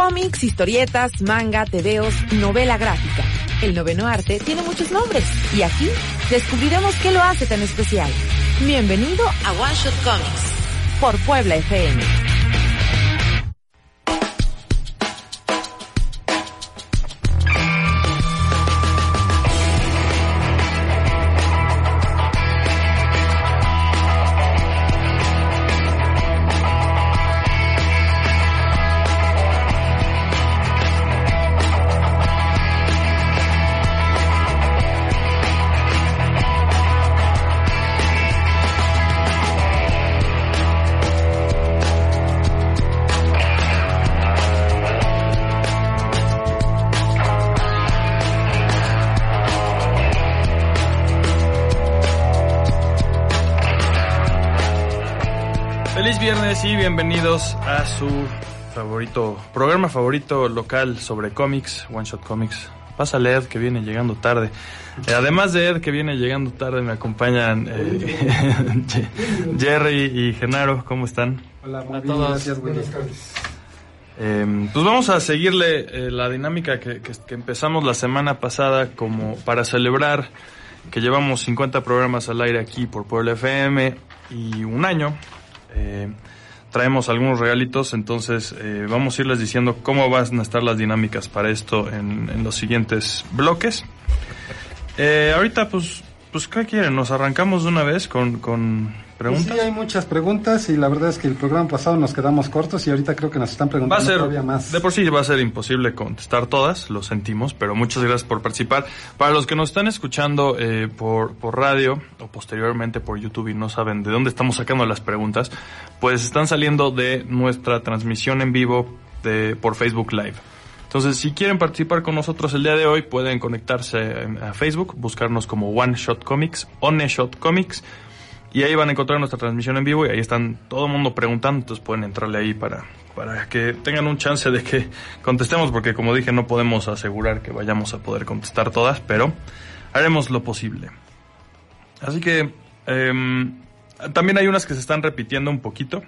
Cómics, historietas, manga, tebeos, novela gráfica. El noveno arte tiene muchos nombres y aquí descubriremos qué lo hace tan especial. Bienvenido a One Shot Comics por Puebla FM. Bienvenidos a su favorito programa favorito local sobre cómics, One Shot Comics. Pásale Ed que viene llegando tarde. Eh, además de Ed que viene llegando tarde, me acompañan eh, Jerry y Genaro. ¿Cómo están? Hola, muy A bien, todos. gracias, Willy. Eh, pues vamos a seguirle eh, la dinámica que, que- que empezamos la semana pasada como para celebrar que llevamos 50 programas al aire aquí por Puebla FM y un año. Eh, traemos algunos regalitos, entonces eh, vamos a irles diciendo cómo van a estar las dinámicas para esto en, en los siguientes bloques. Eh, ahorita, pues, pues, ¿qué quieren? ¿Nos arrancamos de una vez con, con Pues preguntas? sí, hay muchas preguntas y la verdad es que el programa pasado nos quedamos cortos y ahorita creo que nos están Va a preguntando ser, todavía más. de por sí va a ser imposible contestar todas, lo sentimos, pero muchas gracias por participar. Para los que nos están escuchando eh, por, por radio o posteriormente por YouTube y no saben de dónde estamos sacando las preguntas, pues están saliendo de nuestra transmisión en vivo de, por Facebook Live. Entonces, si quieren participar con nosotros el día de hoy, pueden conectarse a Facebook, buscarnos como One Shot Comics, One Shot Comics, y ahí van a encontrar nuestra transmisión en vivo y ahí están todo el mundo preguntando, entonces pueden entrarle ahí para, para que tengan un chance de que contestemos, porque como dije no podemos asegurar que vayamos a poder contestar todas, pero haremos lo posible. Así que em, también hay unas que se están repitiendo un poquito,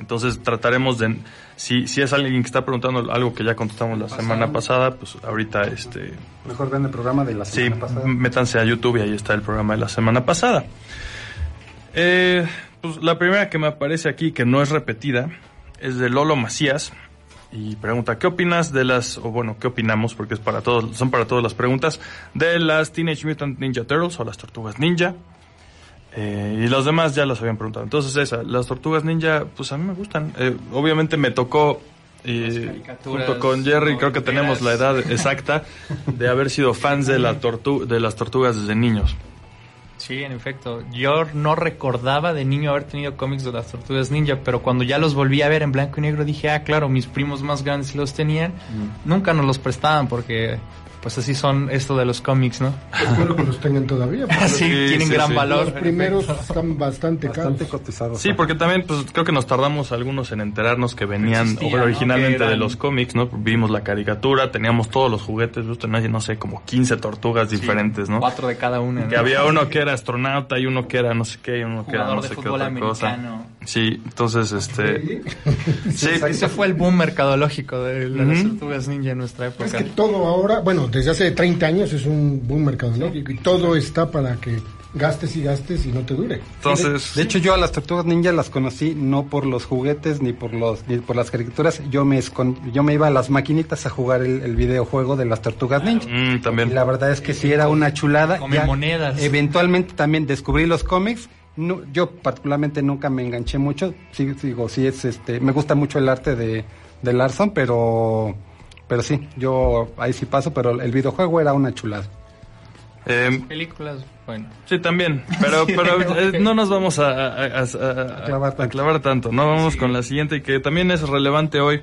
entonces trataremos de, si, si es alguien que está preguntando algo que ya contestamos la semana pasada, pues ahorita este, Mejor ven el programa de la Sí, semana pasada. métanse a YouTube y ahí está el programa de la semana pasada. Eh, pues la primera que me aparece aquí, que no es repetida, es de Lolo Macías. Y pregunta, ¿qué opinas de las, o bueno, qué opinamos, porque es para todos, son para todas las preguntas, de las Teenage Mutant Ninja Turtles o las Tortugas Ninja? Eh, y los demás ya los habían preguntado. Entonces esa, las Tortugas Ninja, pues a mí me gustan. Eh, obviamente me tocó, eh, junto con Jerry, creo que tenemos la edad exacta de haber sido fans de, la tortu de las tortugas desde niños. Sí, en efecto. Yo no recordaba de niño haber tenido cómics de las tortugas ninja, pero cuando ya los volví a ver en blanco y negro dije, ah, claro, mis primos más grandes los tenían. Nunca nos los prestaban porque, pues así son esto de los cómics, ¿no? Espero que los tengan todavía. Sí, tienen sí, gran sí. valor. los primeros están bastante caros. Bastante cotizados. Sí, porque también, pues creo que nos tardamos algunos en enterarnos que venían ¿no? originalmente eran- de los cómics, ¿no? Vimos la caricatura, teníamos todos los juguetes, justo nadie, no sé, como 15 tortugas diferentes, ¿no? Cuatro de cada una. Que ¿no? había uno que era astronauta y uno que era no sé qué y uno que era Jugador no de sé qué otra cosa. americano. Sí, entonces este sí, Ese fue el boom mercadológico de, las Ujú. tortugas ninja en nuestra época. Es que todo ahora, bueno, desde hace 30 años es un boom mercadológico y todo está para que gastes y gastes y no te dure. entonces De hecho, yo a las tortugas ninja las conocí no por los juguetes ni por los ni por las caricaturas. Yo me escon- yo me iba a las maquinitas a jugar el, el videojuego de las tortugas ninja. mm, Y también la verdad es que sí era una chulada. Come Ya monedas. Eventualmente también descubrí los cómics. No, yo particularmente nunca me enganché mucho. Sí, digo, sí es este, me gusta mucho el arte de, de Larson, pero pero sí, yo ahí sí paso, pero el videojuego era una chulada. eh, Películas, bueno. Sí, también, pero, pero eh, no nos vamos a, a- a- a- a- clavar tanto. a clavar tanto, ¿no? Vamos con la siguiente que también es relevante hoy.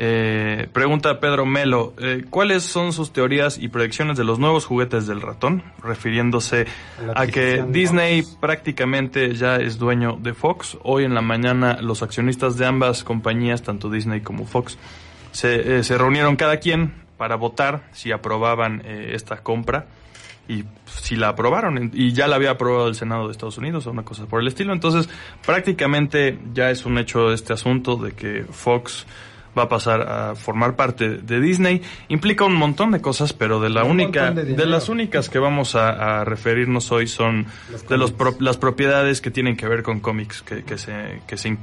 Eh, pregunta Pedro Melo, eh, ¿cuáles son sus teorías y predicciones de los nuevos juguetes del ratón? Refiriéndose a que Disney Fox. prácticamente ya es dueño de Fox. Hoy en la mañana los accionistas de ambas compañías, tanto Disney como Fox, se, eh, se reunieron cada quien para votar si aprobaban eh, esta compra y si la aprobaron y ya la había aprobado el Senado de Estados Unidos o una cosa por el estilo. Entonces prácticamente ya es un hecho este asunto de que Fox va a pasar a formar parte de Disney. Implica un montón de cosas, pero de la Un única, de las únicas que vamos a, a referirnos hoy son Los de los pro- las propiedades que tienen que ver con cómics, que, que se, que se,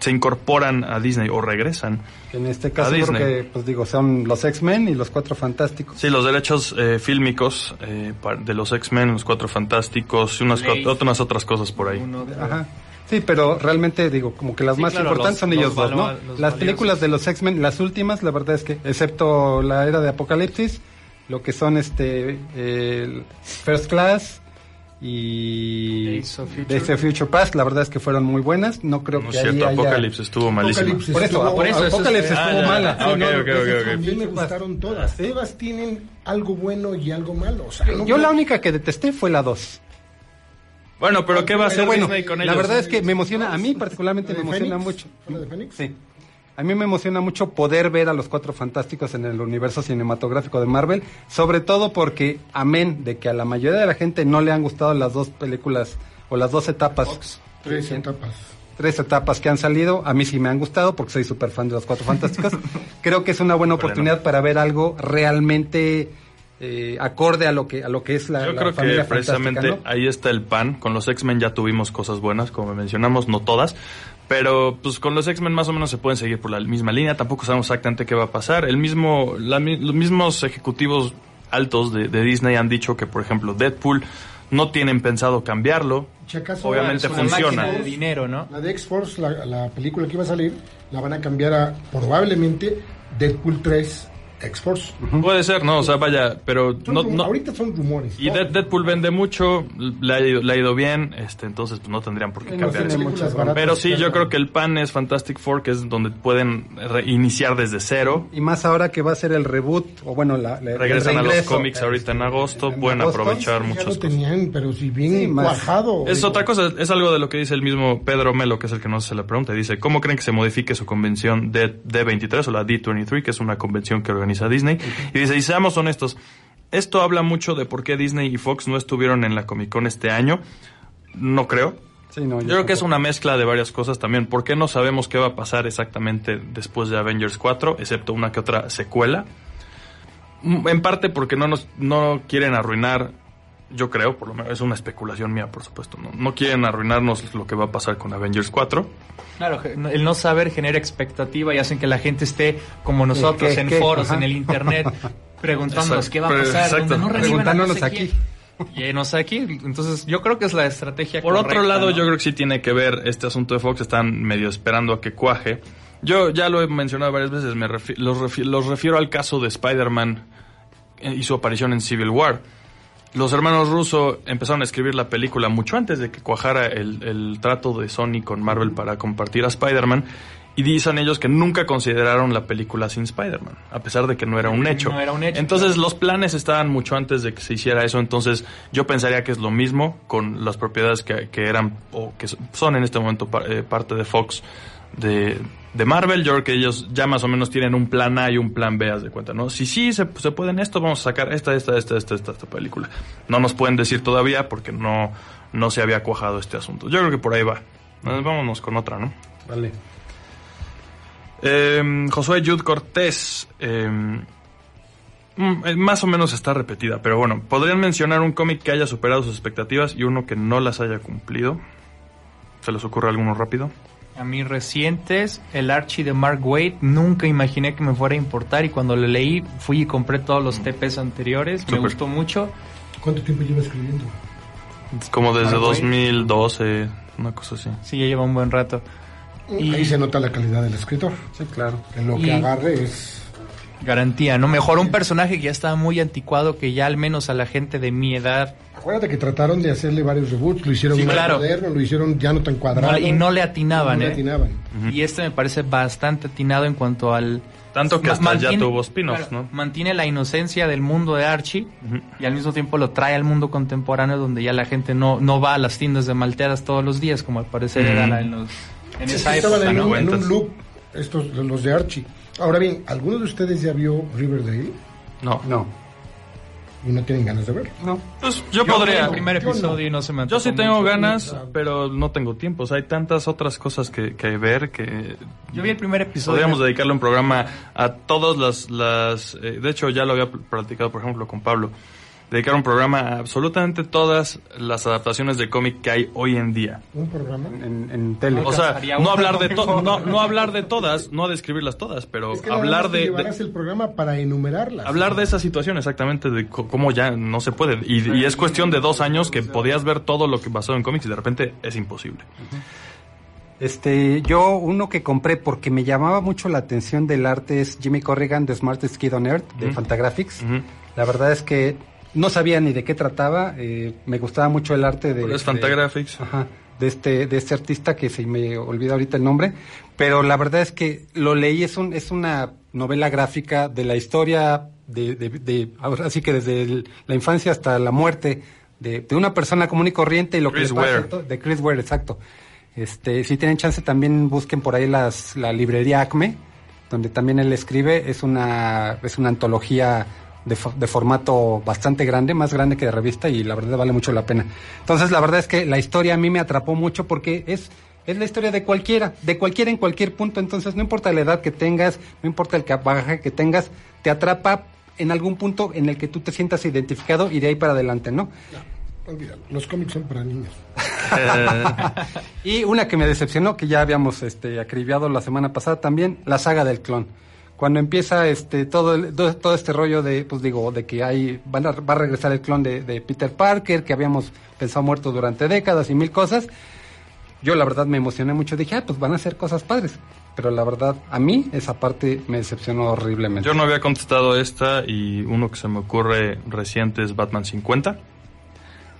se incorporan a Disney o regresan. En este caso creo Disney. que, pues digo, son los X-Men y los Cuatro Fantásticos. Sí, los derechos eh, fílmicos eh, de los X-Men, los Cuatro Fantásticos y unas, unas otras cosas por ahí. Ajá. Sí, pero realmente digo, como que las Sí, más claro, importantes los- son ellos los dos, ¿no? Las valiosos. películas de los X-Men, las últimas, la verdad es que, excepto la era de Apocalipsis, lo que son este First Class y Days of Future. Days of Future Past, la verdad es que fueron muy buenas. No creo No que es cierto, ahí haya- Apocalipsis estuvo malísimo. Por eso, estuvo- por eso, eso Apocalipsis es- estuvo Ah, mala. Ah, ok, no, ok, esas ok, ok. También me gustaron todas. Todas tienen algo bueno y algo malo. O sea, no- Yo la única que detesté fue la 2. Bueno, pero ¿qué va a hacer bueno, Disney con la ellos? verdad es que me emociona, a mí particularmente ¿La me emociona Fénix? mucho. ¿Fue la de Fénix? Sí. A mí me emociona mucho poder ver a los cuatro fantásticos en el universo cinematográfico de Marvel, sobre todo porque, amén de que a la mayoría de la gente no le han gustado las dos películas o las dos etapas, Tres etapas. tres etapas que han salido, a mí sí me han gustado porque soy súper fan de los cuatro fantásticos. Creo que es una buena Bueno. oportunidad para ver algo realmente eh, acorde a lo que a lo que es la, Yo la creo que familia precisamente fantástica, ¿no? ahí está el pan. Con los X-Men ya tuvimos cosas buenas, como mencionamos, no todas. Pero pues con los X-Men más o menos se pueden seguir por la misma línea. Tampoco sabemos exactamente qué va a pasar. El mismo, la mi- los mismos ejecutivos altos de, de Disney han dicho que, por ejemplo, Deadpool no tienen pensado cambiarlo. Si acaso Obviamente una funciona. de dinero, ¿no? La de X-Force, la, la película que iba a salir, la van a cambiar a probablemente Deadpool 3 X-Force. Puede ser, ¿no? O sea, vaya, pero Son no, no- Ahorita son rumores. Y Dead- Deadpool vende mucho, le ha ido, le ha ido bien, este, entonces pues no tendrían por qué No cambiar eso. baratas, Pero sí, yo creo que el pan es Fantastic Four, que es donde pueden reiniciar desde cero. Y más ahora que va a ser el reboot, o bueno, la, la- el Regresan a los cómics ahorita en agosto, en pueden agosto. aprovechar Ya muchas lo cosas. tenían, pero si bien Sí, más. cuajado. Es digo, otra cosa, es algo de lo que dice el mismo Pedro Melo, que es el que nos hace la pregunta. Dice, ¿cómo creen que se modifique su convención D- D23 o la D23, que es una convención que organiza Disney? Y dice, y seamos honestos, esto habla mucho de por qué Disney y Fox no estuvieron en la Comic Con este año. No creo. Sí, no, Yo creo que es una mezcla de varias cosas también. ¿Por qué no sabemos qué va a pasar exactamente después de Avengers 4, excepto una que otra secuela? Mm, En parte porque no nos no quieren arruinar, yo creo, por lo menos es una especulación mía, por supuesto. No, no quieren arruinarnos lo que va a pasar con Avengers 4. Claro, el no saber genera expectativa y hacen que la gente esté como nosotros ¿Qué, en qué? foros, Ajá. en el internet, preguntándonos Exacto, qué va a pasar, exacto. donde no Preguntándonos sé aquí. quién. Sé aquí, entonces yo creo que es la estrategia Por otro lado, ¿no? yo creo que sí tiene que ver este asunto de Fox, están medio esperando a que cuaje. Yo ya lo he mencionado varias veces, me refi- los, refi- los refiero al caso de Spider-Man eh, y su aparición en Civil War. Los hermanos Russo empezaron a escribir la película mucho antes de que cuajara el, el trato de Sony con Marvel para compartir a Spider-Man. Y dicen ellos que nunca consideraron la película sin Spider-Man, a pesar de que no era un hecho. No era un hecho, Entonces los planes estaban mucho antes de que se hiciera eso. Entonces yo pensaría que es lo mismo con las propiedades que, que eran o que son en este momento eh, parte de Fox de, de Marvel. Yo creo que ellos ya más o menos tienen un plan A y un plan B, haz de cuenta, ¿no? Si sí se, se pueden esto, vamos a sacar esta, esta, esta, esta, esta, esta película. No nos pueden decir todavía porque no, no se había cuajado este asunto. Yo creo que por ahí va. Vámonos con otra, ¿no? Vale. Eh, Josué Jude Cortés. eh, mm, eh, más o menos está repetida, pero bueno, ¿podrían mencionar un cómic que haya superado sus expectativas y uno que no las haya cumplido? ¿Se les ocurre alguno rápido? A mí recientes, el Archie de Mark Waid, nunca imaginé que me fuera a importar y cuando lo leí fui y compré todos los TPs anteriores, me gustó mucho. ¿Cuánto tiempo lleva escribiendo? Como desde Mark Waid. 2012, una cosa así. Sí, ya lleva un buen rato. Y- Ahí se nota la calidad del escritor. Sí, claro. Que lo Y- que agarre es. Garantía, ¿no? Mejor un personaje que ya estaba muy anticuado, que ya al menos a la gente de mi edad Acuérdate que trataron de hacerle varios reboots, lo hicieron Sí, más claro. moderno, lo hicieron ya no tan cuadrado. no- y no le atinaban, No le ¿eh? atinaban. Y este me parece bastante atinado en cuanto al... Tanto que hasta ya mantiene- tuvo spin-offs, claro, ¿no? Mantiene la inocencia del mundo de Archie Ujú. y al mismo tiempo lo trae al mundo contemporáneo donde ya la gente no, no va a las tiendas de malteadas todos los días, como al parecer Ujú. era la- en, los, en Sí, esa época, en, un, en un loop, estos, los de Archie. Ahora bien, ¿alguno de ustedes ya vio Riverdale? No. No. Y no tienen ganas de verlo. No. Pues yo, podría. el primer yo no. episodio y no se me Yo sí tengo mucho. ganas, pero no tengo tiempo. O sea, hay tantas otras cosas que, que ver que Yo vi el primer episodio. podríamos dedicarle un programa a todas las... las eh, de hecho, ya lo había pl- platicado, por ejemplo, con Pablo. Dedicar un programa a absolutamente todas las adaptaciones de cómic que hay hoy en día. Un programa. En, en tele. O sea, no hablar de to- no, no hablar de todas, no describirlas todas, pero Es que hablar de, llevarás de- el programa para enumerarlas. hablar de esa situación exactamente de cómo ya no se puede y, y es cuestión de dos años que podías ver todo lo que pasó en cómics y de repente es imposible. Este, yo uno que compré porque me llamaba mucho la atención del arte es Jimmy Corrigan de Smartest Kid on Earth de. Fantagraphics. La verdad es que no sabía ni de qué trataba. eh, me gustaba mucho el arte de. Es de- Fantagraphics. Ajá, de este, de este artista que se me olvida ahorita el nombre, pero la verdad es que lo leí, es un, es una novela gráfica de la historia de, de, de- ahora sí que desde el- la infancia hasta la muerte de, de una persona común y corriente y lo Chris que pasa Ware. de Chris Ware, exacto. Este, si tienen chance también busquen por ahí las, la librería Acme, donde también él escribe, es una, es una antología de, fo- de formato bastante grande, más grande que de revista y la verdad vale mucho la pena. Entonces la verdad es que la historia a mí me atrapó mucho porque es, es la historia de cualquiera, de cualquiera en cualquier punto, entonces no importa la edad que tengas, no importa el bagaje que tengas, te atrapa en algún punto en el que tú te sientas identificado y de ahí para adelante, ¿no? Olvídalo, los cómics son para niños. Y una que me decepcionó, que ya habíamos este, acribillado la semana pasada también, la saga del clon. Cuando empieza este todo el- todo, este rollo de, pues digo, de que hay van a- va a regresar el clon de, de Peter Parker, que habíamos pensado muerto durante décadas y mil cosas, yo la verdad me emocioné mucho. Dije, ah, pues van a hacer cosas padres. Pero la verdad, a mí esa parte me decepcionó horriblemente. yo no había contestado esta y uno que se me ocurre reciente es Batman 50.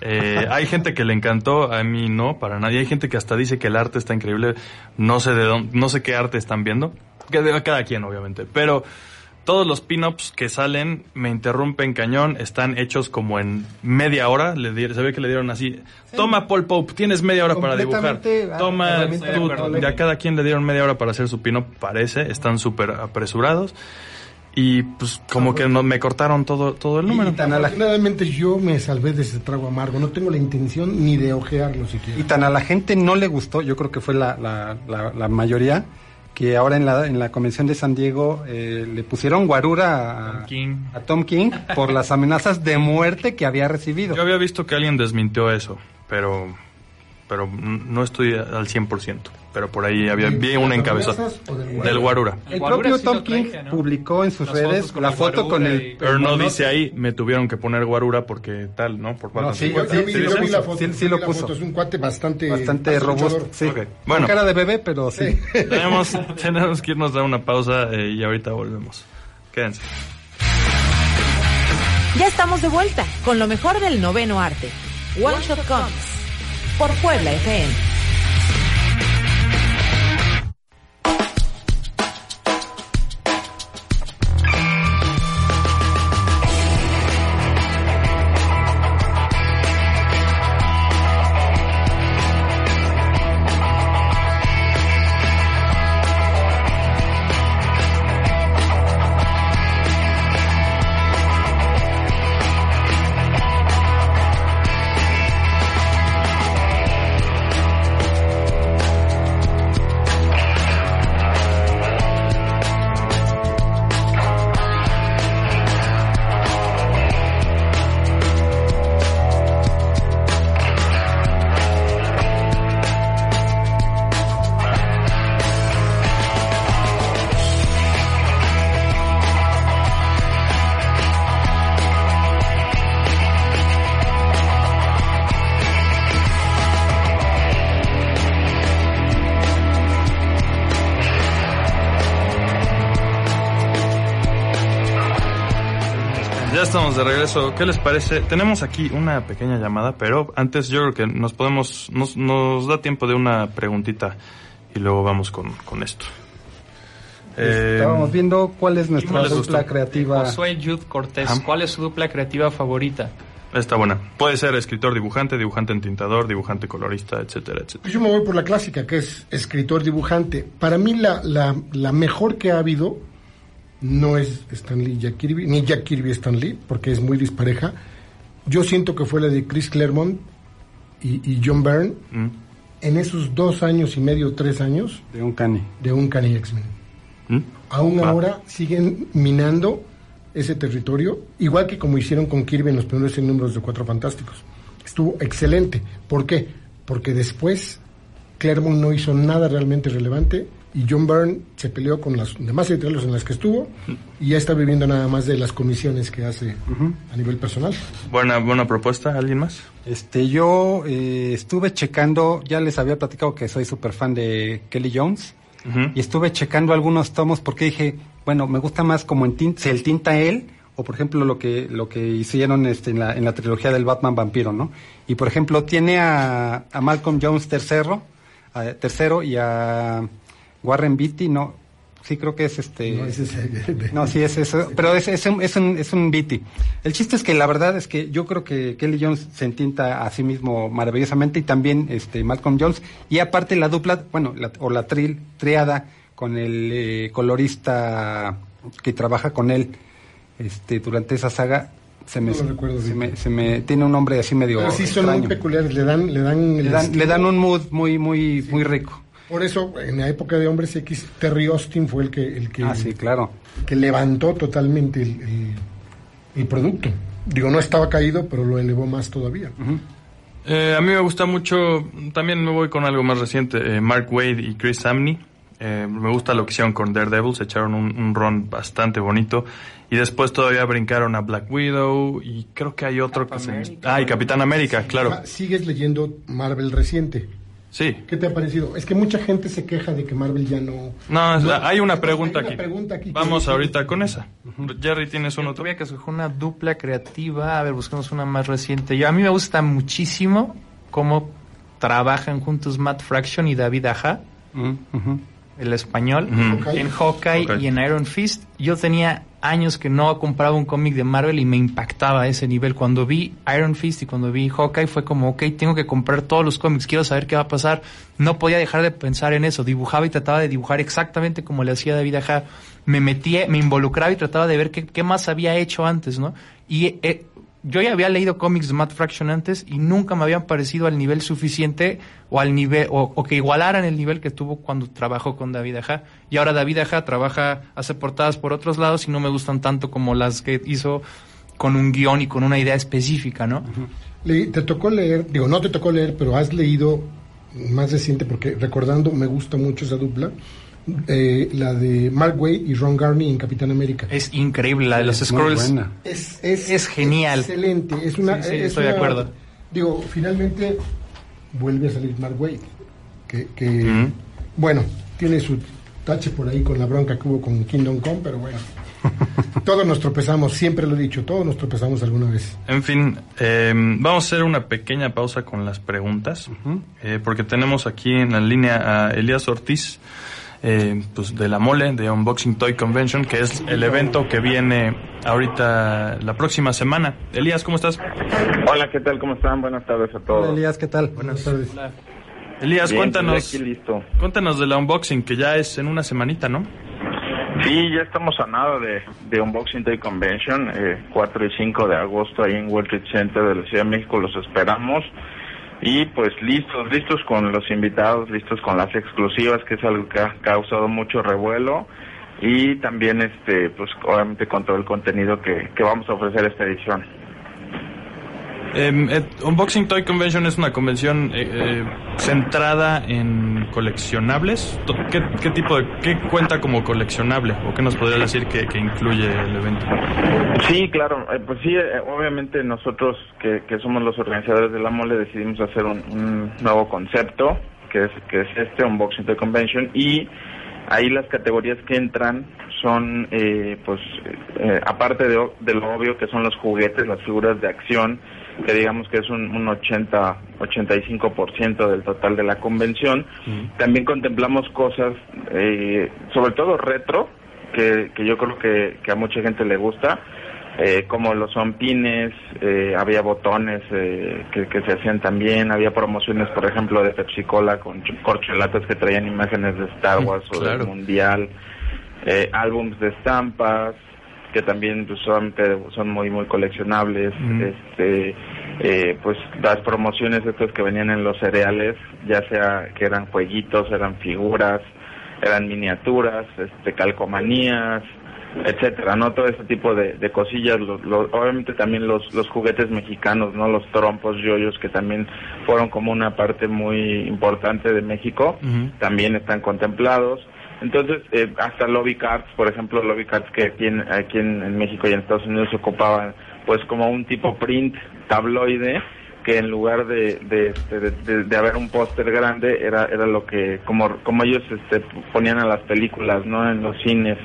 Eh, hay gente que le encantó, a mí no, para nadie. Hay gente que hasta dice que el arte está increíble. No sé de dónde, no sé qué arte están viendo. Que de cada quien, obviamente. Pero todos los pin-ups que salen me interrumpen cañón. Están hechos como en media hora. Le di- se ve que le dieron así. Toma Paul Pope, tienes media hora para dibujar. Ah, Toma, tú, de a cada quien le dieron media hora para hacer su pin-up, parece. Están súper apresurados. Y pues como que no, me cortaron todo, todo el número. Y tan, a la, Afortunadamente yo me salvé de ese trago amargo. No tengo la intención ni de ojearlo siquiera. y tan a la gente no le gustó, yo creo que fue la, la, la, la mayoría, que ahora en la, en la convención de San Diego eh, le pusieron guarura a Tom King. a Tom King por las amenazas de muerte que había recibido. Yo había visto que alguien desmintió eso, pero pero no estoy al 100%. Pero por ahí había ¿De vi las un encabezado amenazas o del del Guarura. El Guarura propio sí Tom King traje, ¿no? publicó en sus Las redes la el foto con el... Pero no dice ahí, me tuvieron que poner Guarura porque tal, ¿no? Por No, sí, 50. yo- Yo vi, sí, yo vi la foto. Sí, sí lo puso. foto. Es un cuate bastante... Bastante robusto. Sí. Ok, Con bueno. cara de bebé, pero sí. tenemos, tenemos que irnos a una pausa eh, y ahorita volvemos. Quédense. Ya estamos de vuelta con lo mejor del noveno arte. One Shot Comics. Por Puebla FM. De regreso. ¿Qué les parece? Tenemos aquí una pequeña llamada, pero antes yo creo que nos podemos, nos, nos da tiempo de una preguntita y luego vamos con, con esto. Eh, Estábamos viendo cuál es nuestra ¿cuál les dupla gustó? creativa. Josué Jude Cortés, Ajá. ¿cuál es su dupla creativa favorita? Está buena. Puede ser escritor, dibujante, dibujante entintador, dibujante colorista, etcétera, etcétera. Pues yo me voy por la clásica, que es escritor, dibujante. Para mí la, la, la mejor que ha habido, no es Stan Lee Jack Kirby, ni Jack Kirby Stan Lee, porque es muy dispareja. Yo siento que fue la de Chris Claremont y, y John Byrne Mm. en esos dos años y medio, tres años De un cani. de un Cani X-Men. ¿Mm? Aún Ah. ahora siguen minando ese territorio, igual que como hicieron con Kirby en los primeros 100 números de Cuatro Fantásticos. Estuvo excelente. ¿Por qué? Porque después Claremont no hizo nada realmente relevante y John Byrne se peleó con las demás editoriales en las que estuvo y ya está viviendo nada más de las comisiones que hace a nivel personal. Buena, buena propuesta. ¿Alguien más? Este, yo eh, estuve checando, ya les había platicado que soy súper fan de Kelly Jones, y estuve checando algunos tomos porque dije, bueno, me gusta más como en tinta, el tinta él, o por ejemplo lo que, lo que hicieron este, en, la, en la trilogía del Batman Vampiro, ¿no? Y por ejemplo tiene a, a Malcolm Jones tercero, a- tercero y a Warren Beatty, no, sí creo que es este... No, es No, sí, es eso, pero es, es un, es un, es un Beatty. El chiste es que la verdad es que yo creo que Kelly Jones se entinta a sí mismo maravillosamente y también este Malcolm Jones. Y aparte la dupla, bueno, la- o la tril, triada con el eh, colorista que trabaja con él este durante esa saga, se me, No recuerdo se me, se me- tiene un nombre así medio Pero sí son extraño. muy peculiares, le dan, le dan, le, dan, le dan un mood muy, muy, muy rico. Por eso, en la época de Hombres X, Terry Austin fue el que, el que, Ah, sí, claro. que levantó totalmente el, el- el producto. Digo, no estaba caído, pero lo elevó más todavía. Eh, a mí me gusta mucho, también me voy con algo más reciente, eh, Mark Wade y Chris Samney. Eh, me gusta lo que hicieron con Daredevil, se echaron un, un run bastante bonito. Y después todavía brincaron a Black Widow y creo que hay otro que se... Ah, y Capitán América, claro. Ah, Sigues leyendo Marvel reciente. Sí. ¿Qué te ha parecido? Es que mucha gente se queja de que Marvel ya no... No, es- hay una hay pregunta una aquí. pregunta aquí Vamos ahorita con esa. Jerry, ¿tienes uno? Tuve que escoger una dupla creativa. A ver, buscamos una más reciente. Yo, a mí me gusta muchísimo cómo trabajan juntos Matt Fraction y David Aja, Mm, el español, en Hawkeye Hawkeye. y en Iron Fist. Yo tenía años que no compraba un cómic de Marvel y me impactaba a ese nivel. Cuando vi Iron Fist y cuando vi Hawkeye fue como, ok, tengo que comprar todos los cómics, quiero saber qué va a pasar. No podía dejar de pensar en eso. Dibujaba y trataba de dibujar exactamente como le hacía David Aja. Me metía, me involucraba y trataba de ver qué, qué más había hecho antes, ¿no? Y eh, yo ya había leído cómics de Matt Fraction antes y nunca me habían parecido al nivel suficiente o al nivel o, que igualaran el nivel que tuvo cuando trabajó con David Aja. Y ahora David Aja trabaja, hace portadas por otros lados y no me gustan tanto como las que hizo con un guion y con una idea específica, ¿no? Te tocó leer, digo, no te tocó leer, pero has leído más reciente, porque recordando, me gusta mucho esa dupla, eh, la de Mark Wade y Ron Garney en Capitán América. Es increíble la de los scrolls. buena. Es, es, Es genial. Excelente. Es una, Sí, sí, es estoy de acuerdo. Digo, finalmente vuelve a salir Mark Wade. Que, bueno, tiene su tache por ahí con la bronca que hubo con Kingdom Come, pero bueno. todos nos tropezamos, siempre lo he dicho, todos nos tropezamos alguna vez. En fin, eh, vamos a hacer una pequeña pausa con las preguntas, eh, porque tenemos aquí en la línea a Elías Ortiz, eh, pues de la Mole, de Unboxing Toy Convention, que es el evento que viene ahorita la próxima semana. Elías, ¿cómo estás? Hola, ¿qué tal? ¿Cómo están? Buenas tardes a todos. Hola, Elías, ¿qué tal? Buenas tardes. Elías, Bien, cuéntanos, pues, aquí listo. cuéntanos de la unboxing, que ya es en una semanita, ¿no? Sí, ya estamos a nada de, de Unboxing Day Convention, eh, 4 y 5 de agosto ahí en World Trade Center de la Ciudad de México, los esperamos. Y pues listos, listos con los invitados, listos con las exclusivas, que es algo que ha causado mucho revuelo. Y también, este, pues obviamente con todo el contenido que, que vamos a ofrecer esta edición. Eh, Unboxing Toy Convention es una convención eh, eh, centrada en coleccionables. ¿Qué, tipo de, qué cuenta como coleccionable? ¿O qué nos podría decir que, que incluye el evento? Sí, claro, eh, pues sí, eh, obviamente nosotros que, que somos los organizadores de la mole decidimos hacer un, un nuevo concepto, que es, que es este Unboxing Toy Convention, y ahí las categorías que entran son, eh, pues, aparte de, de lo obvio que son los juguetes, las figuras de acción, que digamos que es un, un 80, 85% del total de la convención, también contemplamos cosas, eh, sobre todo retro, que, que yo creo que, que a mucha gente le gusta, eh, como los son pines, eh, había botones eh, que, que se hacían también, había promociones, por ejemplo, de Pepsi Cola con ch- corcholatas que traían imágenes de Star Wars o Claro. del Mundial. eh, álbums de estampas, que también pues, son, son muy muy coleccionables este eh, pues las promociones estas que venían en los cereales ya sea que eran jueguitos eran figuras eran miniaturas este calcomanías etcétera no todo ese tipo de, de cosillas obviamente también los los juguetes mexicanos no los trompos yoyos que también fueron como una parte muy importante de México también están contemplados entonces, eh, hasta lobby cards, por ejemplo, lobby cards que aquí, en, aquí en, México y en Estados Unidos se ocupaban pues como un tipo print tabloide que en lugar de, de, de, haber un póster grande era era lo que como como ellos este, ponían a las películas no en los cines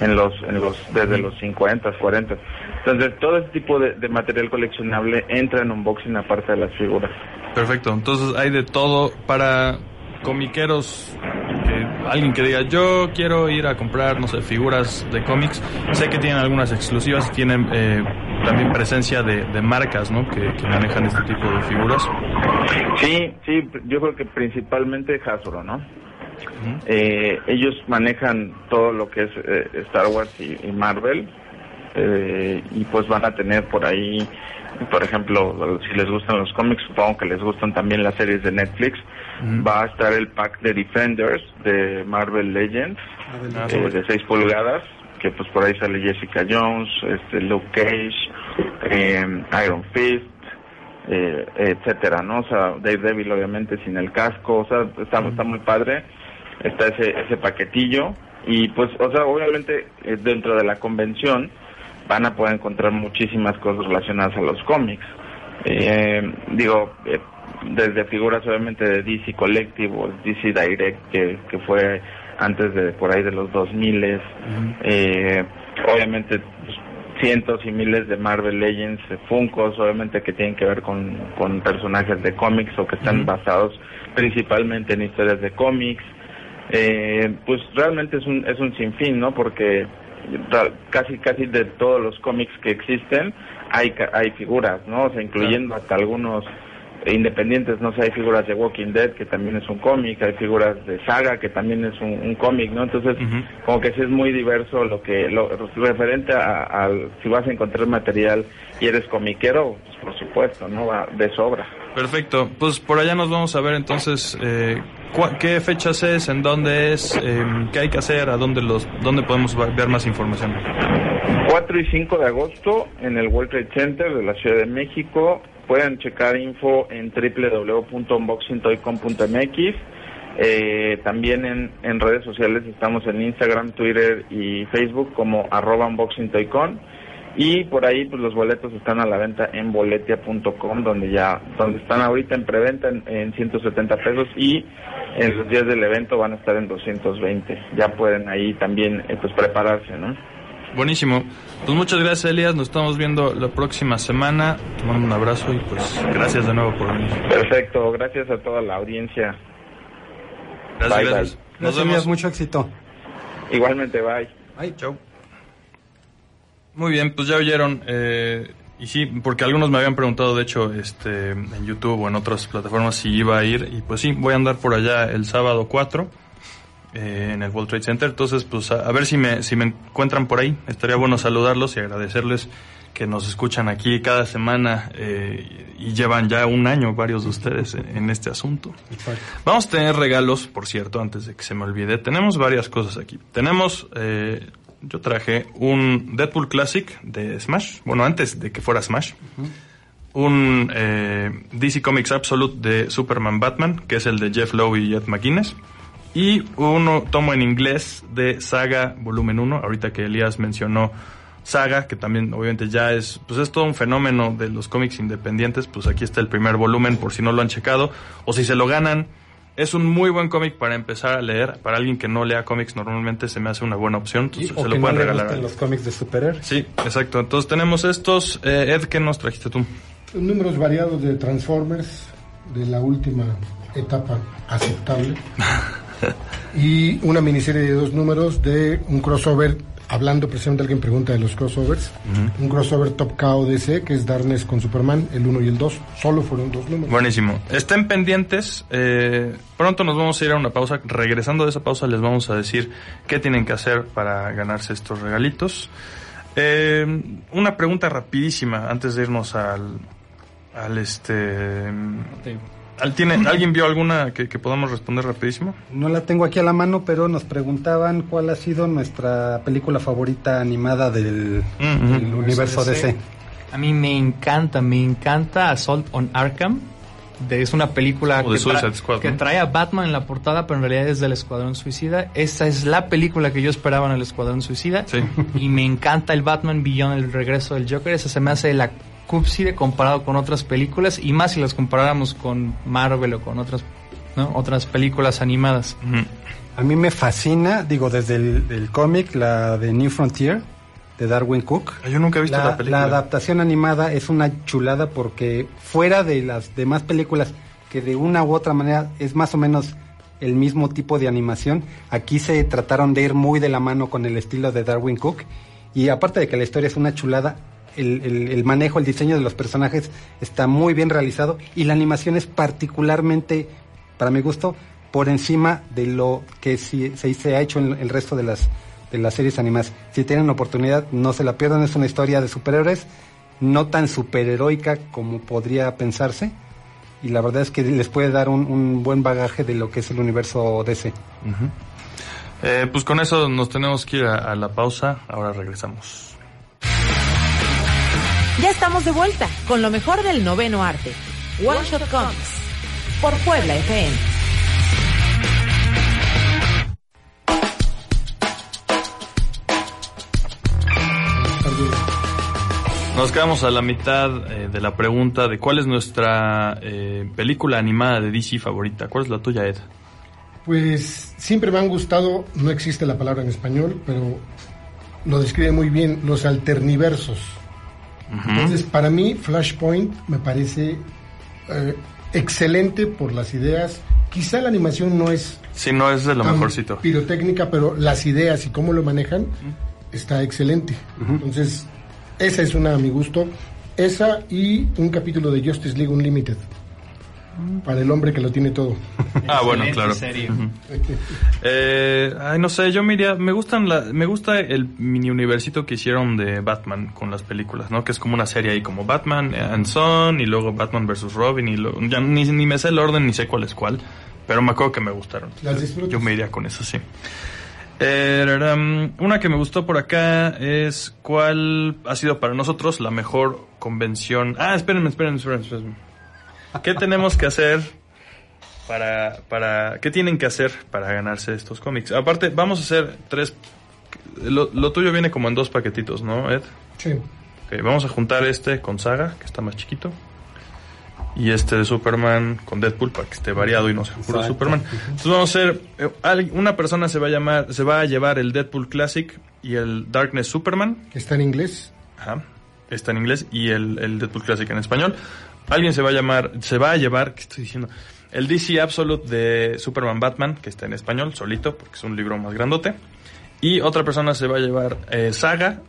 en los en los desde los 50 40 entonces todo ese tipo de, material coleccionable entra en unboxing aparte de las figuras. Perfecto. Entonces hay de todo para comiqueros alguien que diga, yo quiero ir a comprar, no sé, figuras de cómics, sé que tienen algunas exclusivas, tienen eh, también presencia de, marcas, ¿no? Que, manejan este tipo de figuras. Sí, sí, yo creo que principalmente Hasbro, ¿no? Eh, ellos manejan todo lo que es eh, Star Wars y, Marvel y pues van a tener por ahí por ejemplo, si les gustan los cómics, supongo que les gustan también las series de Netflix. Va a estar el pack de Defenders de Marvel Legends ah, eh, de 6 pulgadas, que pues por ahí sale Jessica Jones, este Luke Cage, eh, Iron Fist, eh, etcétera, ¿no? O sea, Daredevil obviamente sin el casco, o sea, está, está muy padre. Está ese, ese paquetillo y pues, o sea, obviamente dentro de la convención van a poder encontrar muchísimas cosas relacionadas a los cómics. Eh, digo, eh, desde figuras obviamente de DC Collective o DC Direct, que, que fue antes de por ahí de los 2000, eh, obviamente pues, cientos y miles de Marvel Legends, Funkos, obviamente que tienen que ver con, con personajes de cómics o que están basados principalmente en historias de cómics. Eh, pues realmente es un, es un sinfín, ¿no? Porque casi casi de todos los cómics que existen hay hay figuras, ¿no? O sea, incluyendo hasta algunos independientes, no sé, hay figuras de Walking Dead que también es un cómic, hay figuras de Saga que también es un, cómic, ¿no? Entonces, como que sí es muy diverso lo que lo referente a, si vas a encontrar material y eres comiquero, pues por supuesto, ¿no? Va de sobra. Perfecto, pues por allá nos vamos a ver entonces eh, qué fechas es, en dónde es, em, qué hay que hacer, a dónde los dónde podemos ver más información. 4 y 5 de agosto en el World Trade Center de la Ciudad de México. Pueden checar info en www.unboxingtoycom.mx. Eh, también en, en redes sociales estamos en Instagram, Twitter y Facebook como arroba. Y por ahí pues los boletos están a la venta en boletia.com donde ya donde están ahorita en preventa en, 170 pesos y en los días del evento van a estar en 220. Ya pueden ahí también eh, pues prepararse, ¿no? Buenísimo. Pues muchas gracias, Elías. Nos estamos viendo la próxima semana. Te mando un abrazo y pues gracias de nuevo por venir. Perfecto. Gracias a toda la audiencia. Gracias, gracias. Nos vemos. Mucho éxito. Igualmente, bye. Bye, chau. Muy bien, pues ya oyeron. Eh, y sí, porque algunos me habían preguntado, de hecho, este, en YouTube o en otras plataformas si iba a ir. Y pues sí, voy a andar por allá el sábado 4 eh, en el World Trade Center. Entonces, pues a, ver si me, si me encuentran por ahí. Estaría bueno saludarlos y agradecerles que nos escuchan aquí cada semana eh, y llevan ya un año varios de ustedes en, este asunto. Vamos a tener regalos, por cierto, antes de que se me olvide. Tenemos varias cosas aquí. Tenemos, eh, yo traje un Deadpool Classic de Smash, bueno, antes de que fuera Smash. Un DC Comics Absolute de Superman Batman, que es el de Jeff Lowe y Ed McGuinness y uno tomo en inglés de Saga Volumen 1, ahorita que Elías mencionó Saga, que también obviamente ya es, pues es todo un fenómeno de los cómics independientes, pues aquí está el primer volumen por si no lo han checado, o si se lo ganan, es un muy buen cómic para empezar a leer, para alguien que no lea cómics normalmente se me hace una buena opción, entonces se lo pueden regalar. los cómics de superhéroes. Sí, exacto, entonces tenemos estos, eh, Ed, ¿qué nos trajiste tú? Números variados de Transformers, de la última etapa aceptable. y una miniserie de dos números de un crossover hablando precisamente alguien pregunta de los crossovers, un crossover top KO DC que es Darkness con Superman, el 1 y el 2, solo fueron dos números. Buenísimo. Estén pendientes. eh, pronto nos vamos a ir a una pausa. Regresando de esa pausa les vamos a decir qué tienen que hacer para ganarse estos regalitos. Eh, una pregunta rapidísima antes de irnos al, al este. al- ¿tiene, ¿Alguien vio alguna que, que podamos responder rapidísimo? No la tengo aquí a la mano, pero nos preguntaban cuál ha sido nuestra película favorita animada del, Mm, del universo DC. A mí me encanta, me encanta Assault on Arkham. De, es una película que, tra- Suicide Squad, que ¿no? trae a Batman en la portada, pero en realidad es del Escuadrón Suicida. Esa es la película que yo esperaba en el Escuadrón Suicida. Sí. Y me encanta el Batman Beyond, el regreso del Joker. Esa se me hace la cúspide comparado con otras películas. Y más si las comparáramos con Marvel o con otras, ¿no? otras películas animadas. A mí me fascina, digo, desde el, el cómic, la de New Frontier, de Darwin Cook. Yo nunca he visto la, La, película. la adaptación animada es una chulada porque fuera de las demás películas que de una u otra manera es más o menos el mismo tipo de animación, aquí se trataron de ir muy de la mano con el estilo de Darwin Cook y aparte de que la historia es una chulada, el, el- el manejo, el diseño de los personajes está muy bien realizado y la animación es particularmente, para mi gusto, por encima de lo que se, se ha hecho en el resto de las de las series animadas. Si tienen oportunidad, no se la pierdan. Es una historia de superhéroes, no tan superheroica como podría pensarse. Y la verdad es que les puede dar un, un buen bagaje de lo que es el universo DC. Eh, pues con eso nos tenemos que ir a, a la pausa. Ahora regresamos. Ya estamos de vuelta con lo mejor del noveno arte. One Shot Comics. Por Puebla FM. Nos quedamos a la mitad eh, de la pregunta de cuál es nuestra eh, película animada de DC favorita. ¿Cuál es la tuya, Ed? Pues siempre me han gustado, no existe la palabra en español, pero lo describe muy bien, los alterniversos. Entonces, para mí, Flashpoint me parece eh, excelente por las ideas. Quizá la animación no es Si no es de lo mejorcito. pirotécnica, pero las ideas y cómo lo manejan está excelente. Entonces, esa es una a mi gusto. Esa y un capítulo de Justice League Unlimited. Para el hombre que lo tiene todo. Ah, bueno, claro. Eh, ay, no sé, yo me iría- me gustan la, me gusta el mini universito que hicieron de Batman con las películas, ¿no? Que es como una serie ahí como Batman and Son y luego Batman vs Robin y lo- ya ni, ni me sé el orden ni sé cuál es cuál, pero me acuerdo que me gustaron. Las disfrutas. Yo me iría con eso, sí. Eh, una que me gustó por acá es cuál ha sido para nosotros la mejor convención. Ah, espérenme, espérenme, espérenme. espérenme. ¿Qué tenemos que hacer para, para, qué tienen que hacer para ganarse estos cómics? Aparte, vamos a hacer tres, lo, lo tuyo viene como en dos paquetitos, ¿no, Ed? Sí. Ok, vamos a juntar este con Saga, que está más chiquito. Y este de Superman con Deadpool para que esté variado y no sea puro Exacto. Superman. Entonces vamos a hacer, eh, una persona se va a llamar, se va a llevar el Deadpool Classic y el Darkness Superman. Que está en inglés. Ajá. Está en inglés y el, el Deadpool Classic en español. Alguien se va a llamar, se va a llevar, ¿qué estoy diciendo? El DC Absolute de Superman Batman, que está en español, solito, porque es un libro más grandote. Y otra persona se va a llevar eh, Saga,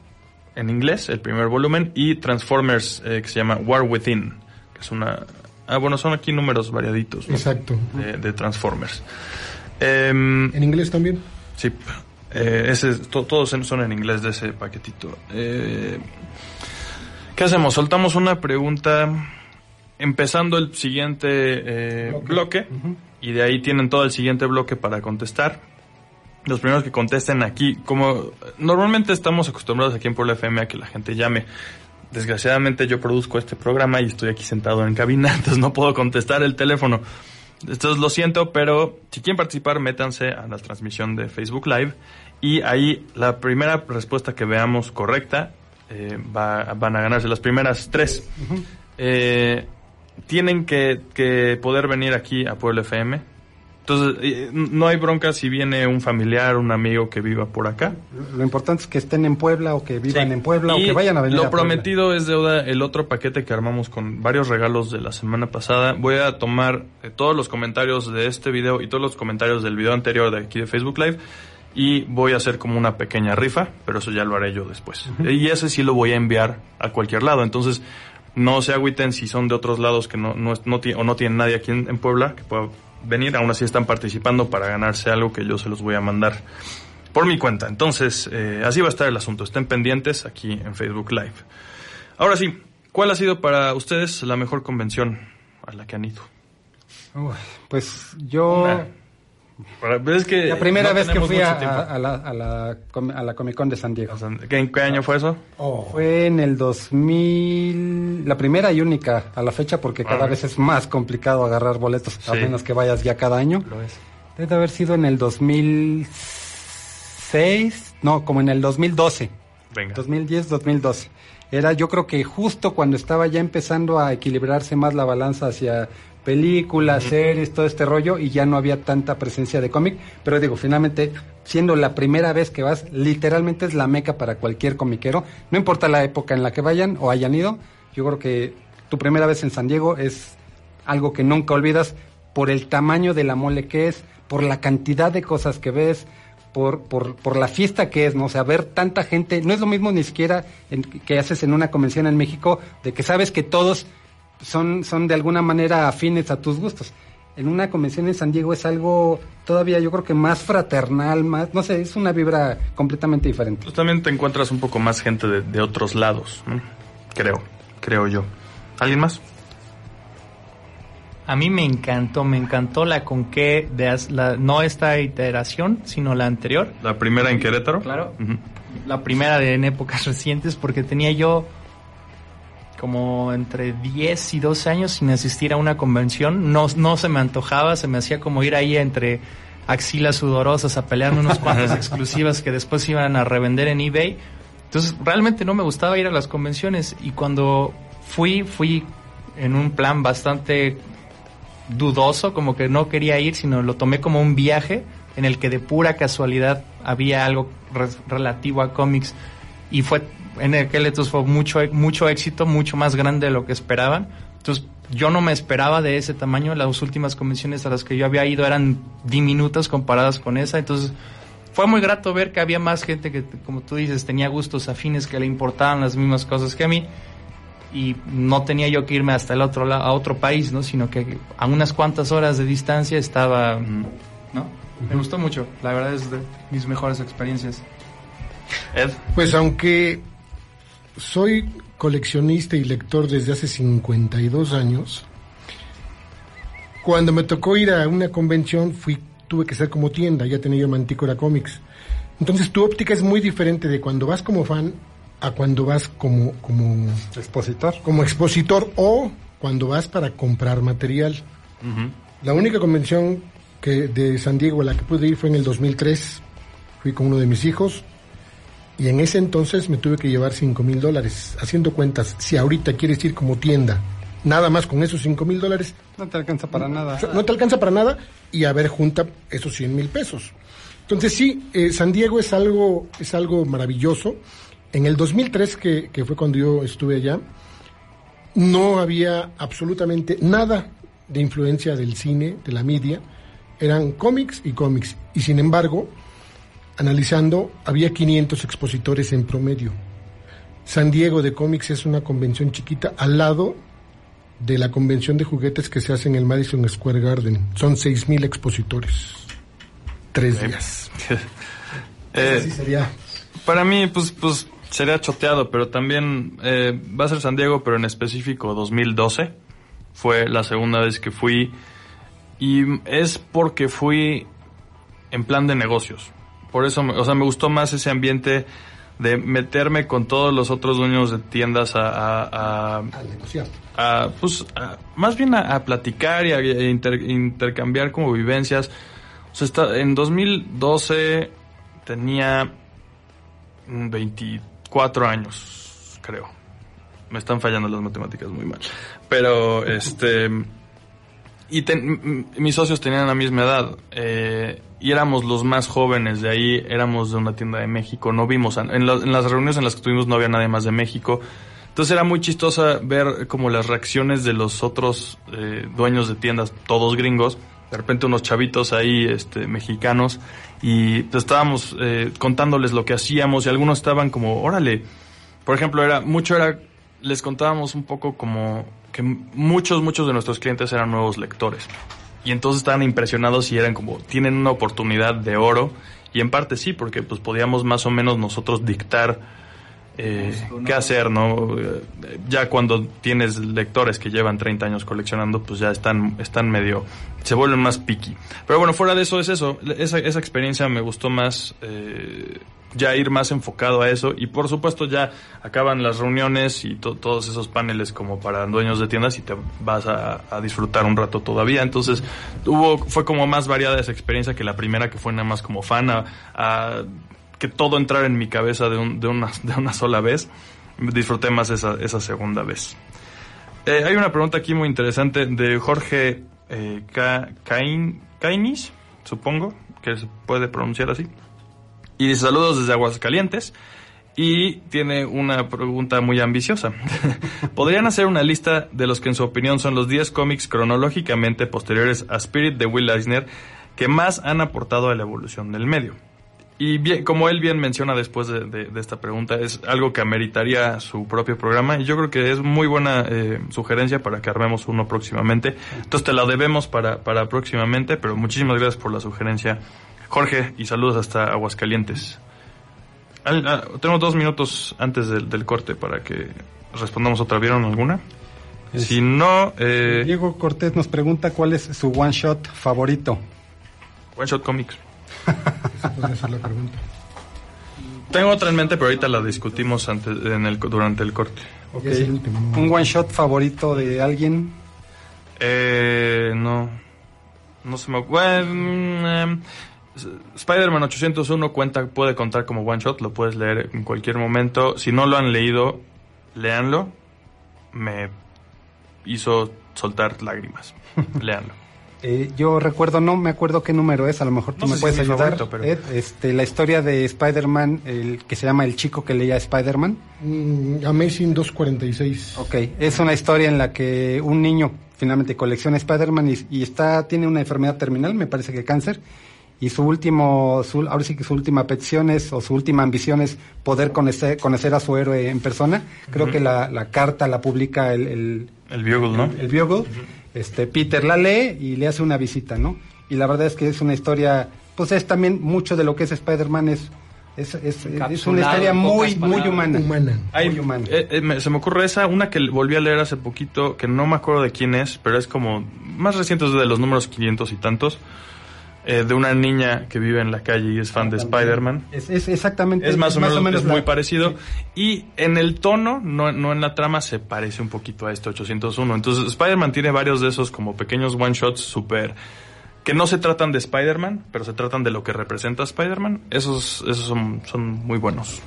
en inglés, el primer volumen, y Transformers, eh, que se llama War Within, es una... Ah, bueno, son aquí números variaditos ¿no? Exacto. de, de Transformers. Em, En inglés también. Sí, eh, ese, to- todos son en inglés de ese paquetito. Eh, ¿Qué hacemos? Soltamos una pregunta empezando el siguiente eh, bloque, y de ahí tienen todo el siguiente bloque para contestar. Los primeros que contesten aquí, como normalmente estamos acostumbrados aquí en Puebla FM a que la gente llame. Desgraciadamente yo produzco este programa y estoy aquí sentado en cabina, entonces no puedo contestar el teléfono. Entonces lo siento, pero si quieren participar, métanse a la transmisión de Facebook Live y ahí la primera respuesta que veamos correcta eh, va- van a ganarse las primeras tres. Eh, tienen que, que poder venir aquí a Pueblo FM. Entonces, eh, no hay bronca si viene un familiar, un amigo que viva por acá. Lo importante es que estén en Puebla o que vivan Sí. en Puebla Y o que vayan a venir Lo a Puebla. prometido es deuda el otro paquete que armamos con varios regalos de la semana pasada. Voy a tomar eh, todos los comentarios de este video y todos los comentarios del video anterior de aquí de Facebook Live y voy a hacer como una pequeña rifa, pero eso ya lo haré yo después. Y ese sí lo voy a enviar a cualquier lado. Entonces, no se agüiten si son de otros lados que no, no, no o no tienen nadie aquí en, en, Puebla que pueda venir. Aún así están participando para ganarse algo que yo se los voy a mandar por mi cuenta. Entonces, eh, así va a estar el asunto. Estén pendientes aquí en Facebook Live. Ahora sí, ¿cuál ha sido para ustedes la mejor convención a la que han ido? Pues yo... Nah. Es que la primera no vez que fui a, a, la, a, la, a la Comic Con de San Diego. ¿En qué año fue eso? Oh. Fue en el 2000, la primera y única a la fecha porque cada Ah. vez es más complicado agarrar boletos, a Sí. menos que vayas ya cada año. Lo es. Debe haber sido en el 2006, no, como en el 2012. Venga. 2010, 2012. Era yo creo que justo cuando estaba ya empezando a equilibrarse más la balanza hacia películas, series, todo este rollo y ya no había tanta presencia de cómic, pero digo, finalmente siendo la primera vez que vas, literalmente es la meca para cualquier comiquero, no importa la época en la que vayan o hayan ido, yo creo que tu primera vez en San Diego es algo que nunca olvidas por el tamaño de la mole que es, por la cantidad de cosas que ves, por, por, por la fiesta que es, ¿no? O sea, ver tanta gente, no es lo mismo ni siquiera en- que haces en una convención en México, de que sabes que todos son, son de alguna manera afines a tus gustos. En una convención en San Diego es algo todavía yo creo que más fraternal, más, no sé, es una vibra completamente diferente. Pues también te encuentras un poco más gente de, de otros lados, ¿no? creo, creo yo. ¿Alguien más? A mí me encantó, me encantó la con qué, de as- la, no esta iteración, sino la anterior. La primera en Querétaro. Claro. La primera de en épocas recientes, porque tenía yo como entre 10 y 12 años sin asistir a una convención. No, no se me antojaba, se me hacía como ir ahí entre axilas sudorosas a pelearme unos cuantos exclusivas que después iban a revender en eBay. Entonces realmente no me gustaba ir a las convenciones y cuando fui, fui en un plan bastante dudoso, como que no quería ir, sino lo tomé como un viaje en el que de pura casualidad había algo re- relativo a cómics y fue en aquel entonces fue mucho mucho éxito, mucho más grande de lo que esperaban. Entonces yo no me esperaba de ese tamaño, las últimas convenciones a las que yo había ido eran diminutas comparadas con esa, entonces fue muy grato ver que había más gente que, como tú dices, tenía gustos afines, que le importaban las mismas cosas que a mí y no tenía yo que irme hasta el otro lado, a otro país, ¿no? Sino que a unas cuantas horas de distancia estaba, ¿no? Me gustó mucho, la verdad es de mis mejores experiencias. Ed. Pues aunque soy coleccionista y lector desde hace 52 años, cuando me tocó ir a una convención fui tuve que ser como tienda, ya tenía yo Mantícora Comics. Entonces tu óptica es muy diferente de cuando vas como fan a cuando vas como como Expositor. como expositor o cuando vas para comprar material. Ujú. La única convención que de San Diego a la que pude ir fue en el 2003. Fui con uno de mis hijos y en ese entonces me tuve que llevar 5 mil dólares. Haciendo cuentas, si ahorita quieres ir como tienda, nada más con esos 5 mil dólares, No te alcanza para nada. no te alcanza para nada y a ver, junta esos 100 mil pesos. Entonces sí, eh, San Diego es algo, es algo maravilloso. En el 2003, que, que fue cuando yo estuve allá, no había absolutamente nada de influencia del cine, de la media. Eran cómics y cómics. Y sin embargo, analizando, había 500 expositores en promedio. San Diego de cómics es una convención chiquita al lado de la convención de juguetes que se hace en el Madison Square Garden. Son 6.000 expositores. Tres días. Eh, Así sería. Para mí, pues, pues sería choteado, pero también eh, va a ser San Diego, pero en específico 2012. Fue la segunda vez que fui. Y es porque fui en plan de negocios. Por eso, o sea, me gustó más ese ambiente de meterme con todos los otros dueños de tiendas a, a- a- negociar. a, pues, a- más bien a, a platicar y a, inter- intercambiar como vivencias. O sea, está, en 2012 tenía mm, 24 años, creo. Me están fallando las matemáticas muy mal. Pero, este... Y ten- mis socios tenían la misma edad. eh, y éramos los más jóvenes de ahí. Éramos de una tienda de México. No vimos... En, la- las reuniones en las que estuvimos no había nadie más de México. Entonces era muy chistosa ver como las reacciones de los otros eh, dueños de tiendas, todos gringos, de repente unos chavitos ahí, este, mexicanos, y estábamos eh, contándoles lo que hacíamos y algunos estaban como, órale, por ejemplo, era, mucho era, les contábamos un poco como que muchos, muchos de nuestros clientes eran nuevos lectores. Y entonces estaban impresionados y eran como, tienen una oportunidad de oro. Y en parte sí, porque pues podíamos más o menos nosotros dictar eh, qué hacer, ¿no? Ya cuando tienes lectores que llevan 30 años coleccionando, pues ya están, están medio, se vuelven más picky. Pero bueno, fuera de eso es eso, esa, esa experiencia me gustó más, eh, ya ir más enfocado a eso y por supuesto ya acaban las reuniones y todos esos paneles como para dueños de tiendas y te vas a, disfrutar un rato todavía. Entonces hubo, fue como más variada esa experiencia que la primera que fue nada más como fan a que todo entrar en mi cabeza de, una, sola vez. Disfruté más esa, esa segunda vez. Eh, hay una pregunta aquí muy interesante de Jorge eh, Kainis, supongo que se puede pronunciar así. Y dice saludos desde Aguascalientes. Y tiene una pregunta muy ambiciosa. ¿Podrían hacer una lista de los que en su opinión son los 10 cómics cronológicamente posteriores a Spirit de Will Eisner que más han aportado a la evolución del medio? Y bien, como él bien menciona después de, esta pregunta, es algo que ameritaría su propio programa y yo creo que es muy buena eh, sugerencia para que armemos uno próximamente. Entonces te la debemos para, para próximamente, pero muchísimas gracias por la sugerencia, Jorge, y saludos hasta Aguascalientes. Ah, tenemos dos minutos antes del, corte para que respondamos otra. ¿Vieron alguna? si no... Eh, Diego Cortés nos pregunta cuál es su one shot favorito. One shot comics. La pregunta. Tengo otra en mente, pero ahorita la discutimos antes, en el, durante el corte. ¿Un one shot favorito de alguien? Eh, no. No se me ocurre. Mm, Spider-Man 801 cuenta, puede contar como one shot, lo puedes leer en cualquier momento. Si no lo han leído, léanlo. Me hizo soltar lágrimas. léanlo. Eh, yo recuerdo, no me acuerdo qué número es, a lo mejor tú me puedes ayudar. este, la historia de Spider-Man, el que se llama El chico que leía Spider-Man. Mm, Amazing 246. Ok, es una historia en la que un niño finalmente colecciona Spider-Man y, está, tiene una enfermedad terminal, me parece que cáncer, y su último, su, ahora sí que su última petición es, o su última ambición es poder conocer, conocer a su héroe en persona. Creo que la, la, carta la publica el... El, el Bugle, ¿no? El, Bugle este, Peter la lee y le hace una visita, ¿no? Y la verdad es que es una historia, pues es también mucho de lo que es Spider-Man, es, es, es, una historia muy, muy humana. humana. muy humana. Eh, eh, se me ocurre esa, una que volví a leer hace poquito, que no me acuerdo de quién es, pero es como más reciente de los números 500 y tantos. Eh, de una niña que vive en la calle y es fan de Spider-Man. Es, exactamente. Es más, o, menos, es muy parecido. Y en el tono, no, no en la trama, se parece un poquito a este 801. Entonces, Spider-Man tiene varios de esos como pequeños one-shots súper... que no se tratan de Spider-Man, pero se tratan de lo que representa Spider-Man. Esos, esos son, son muy buenos.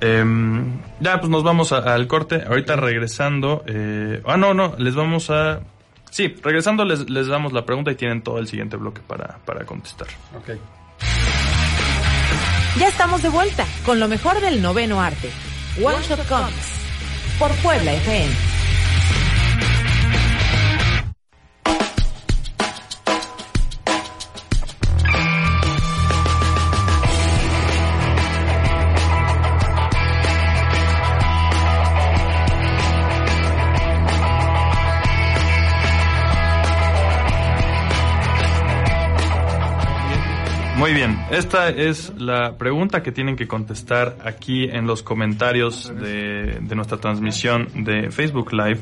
Em, ya, pues nos vamos al corte. Ahorita regresando... Eh, ah, no, no, les vamos a Sí, regresando les, les damos la pregunta y tienen todo el siguiente bloque para, para contestar. Ok. Ya estamos de vuelta con lo mejor del noveno arte. One Shot Comics por Puebla FM. Muy bien, esta es la pregunta que tienen que contestar aquí en los comentarios de, nuestra transmisión de Facebook Live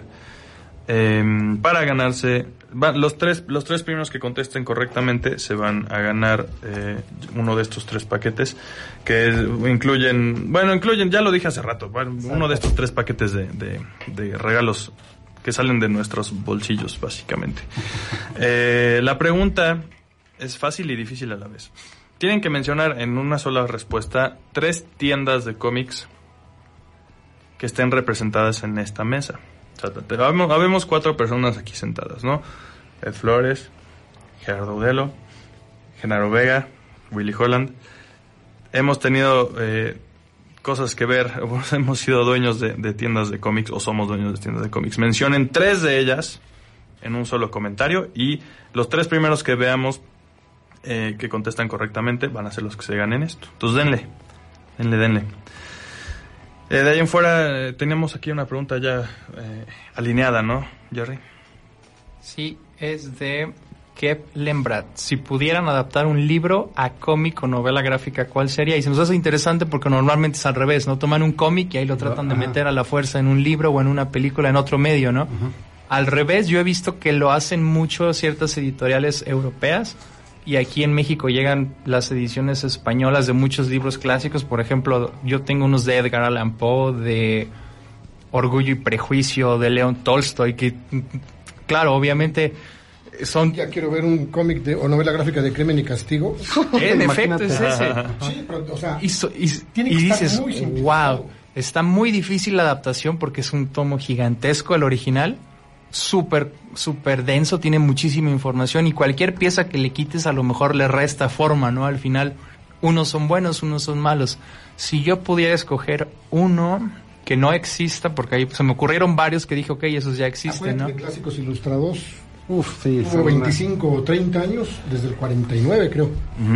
em, para ganarse. los, tres, los tres primeros que contesten correctamente se van a ganar eh, uno de estos tres paquetes que incluyen, bueno, incluyen, ya lo dije hace rato, uno de estos tres paquetes de, de, regalos que salen de nuestros bolsillos, básicamente. Eh, la pregunta es fácil y difícil a la vez. Tienen que mencionar en una sola respuesta tres tiendas de cómics que estén representadas en esta mesa. O habemos, cuatro personas aquí sentadas, ¿no? Ed Flores, Gerardo Udelo, Genaro Vega, Willy Holland. Hemos tenido eh, cosas que ver, hemos sido dueños de tiendas de cómics o somos dueños de tiendas de cómics. Mencionen tres de ellas en un solo comentario y los tres primeros que veamos eh, que contestan correctamente van a ser los que se ganen esto. Entonces denle, denle, denle. Eh, de ahí en fuera eh, tenemos aquí una pregunta ya eh, alineada, ¿no, Jerry? Sí, es de Kev Lembrat. Si pudieran adaptar un libro a cómic o novela gráfica, ¿cuál sería? Y se nos hace interesante porque normalmente es al revés, ¿no? Toman un cómic y ahí lo tratan de meter a la fuerza en un libro o en una película en otro medio, ¿no? Al revés, yo he visto que lo hacen mucho ciertas editoriales europeas y aquí en México llegan las ediciones españolas de muchos libros clásicos. Por ejemplo, yo tengo unos de Edgar Allan Poe, de Orgullo y Prejuicio, de León Tolstoy, que, claro, obviamente son... Ya quiero ver un cómic de, o novela gráfica de Crimen y Castigo. En efecto, es ese. Sí, pero, o sea, Y, so- y- Tiene y que estar dices, muy wow, está muy difícil la adaptación porque es un tomo gigantesco el original, súper, súper denso, tiene muchísima información y cualquier pieza que le quites a lo mejor le resta forma, ¿no? Al final, unos son buenos, unos son malos. Si yo pudiera escoger uno que no exista, porque ahí se me ocurrieron varios que dije, ok, esos ya existen, acuérdate ¿no? de clásicos ilustrados. Uf, sí. Hubo son una- 25 o 30 años, desde el 49 creo,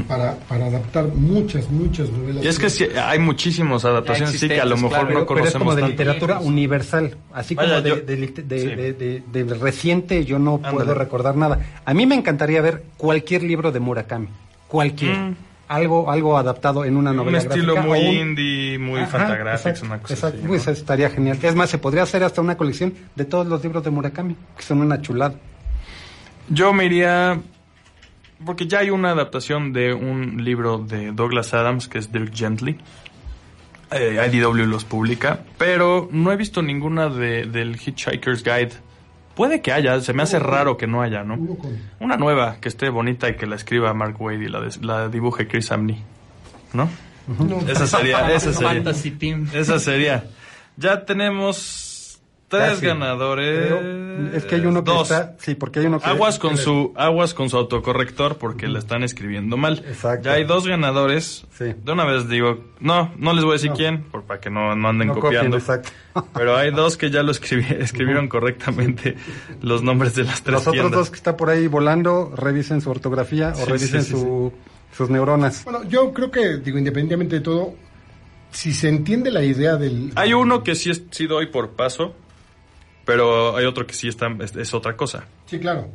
para, para adaptar muchas, muchas novelas. Y es que sí, hay muchísimas adaptaciones, sí, que a lo mejor claro, no pero es como de tanto. literatura universal, así como de, yo- de lit- de- sí. de- de- de reciente yo no Ándale. puedo recordar nada. A mí me encantaría ver cualquier libro de Murakami, cualquier, Mm. algo algo adaptado en una Un novela estilo gráfica muy un- indie, muy fantagraphics, exacto, una cosa exacto. así. Pues estaría genial. Es más, se podría hacer hasta una colección de todos los libros de Murakami, que son una chulada. Yo me iría. Porque ya hay una adaptación de un libro de Douglas Adams que es Dirk Gently. Eh, IDW los publica, pero no he visto ninguna de, del Hitchhiker's Guide. Puede que haya, se me hace raro que no haya, ¿no? Una nueva que esté bonita y que la escriba Mark Wade y la, des- la dibuje Chris Amney, ¿no? No, Esa sería, esa sería. Fantasy Team. Esa sería. Ya tenemos tres Casi. ganadores. Es que hay uno que Dos. está, sí, porque hay uno que Aguas con su aguas con su autocorrector porque le están escribiendo mal. Exacto. Ya hay dos ganadores. Sí. De una vez digo, no, no les voy a decir No. quién, por, para que no, no anden No copien, copiando. exacto. Pero hay dos que ya lo escribi- escribieron correctamente los nombres de las tres Los otros tiendas. dos que está por ahí volando, revisen su ortografía Sí, o revisen sí, sí, su- sus neuronas. Bueno, yo creo que, digo, independientemente de todo, si se entiende la idea del... Hay uno que sí, es, sí doy por paso, pero hay otro que sí está, es, es otra cosa. Sí, claro.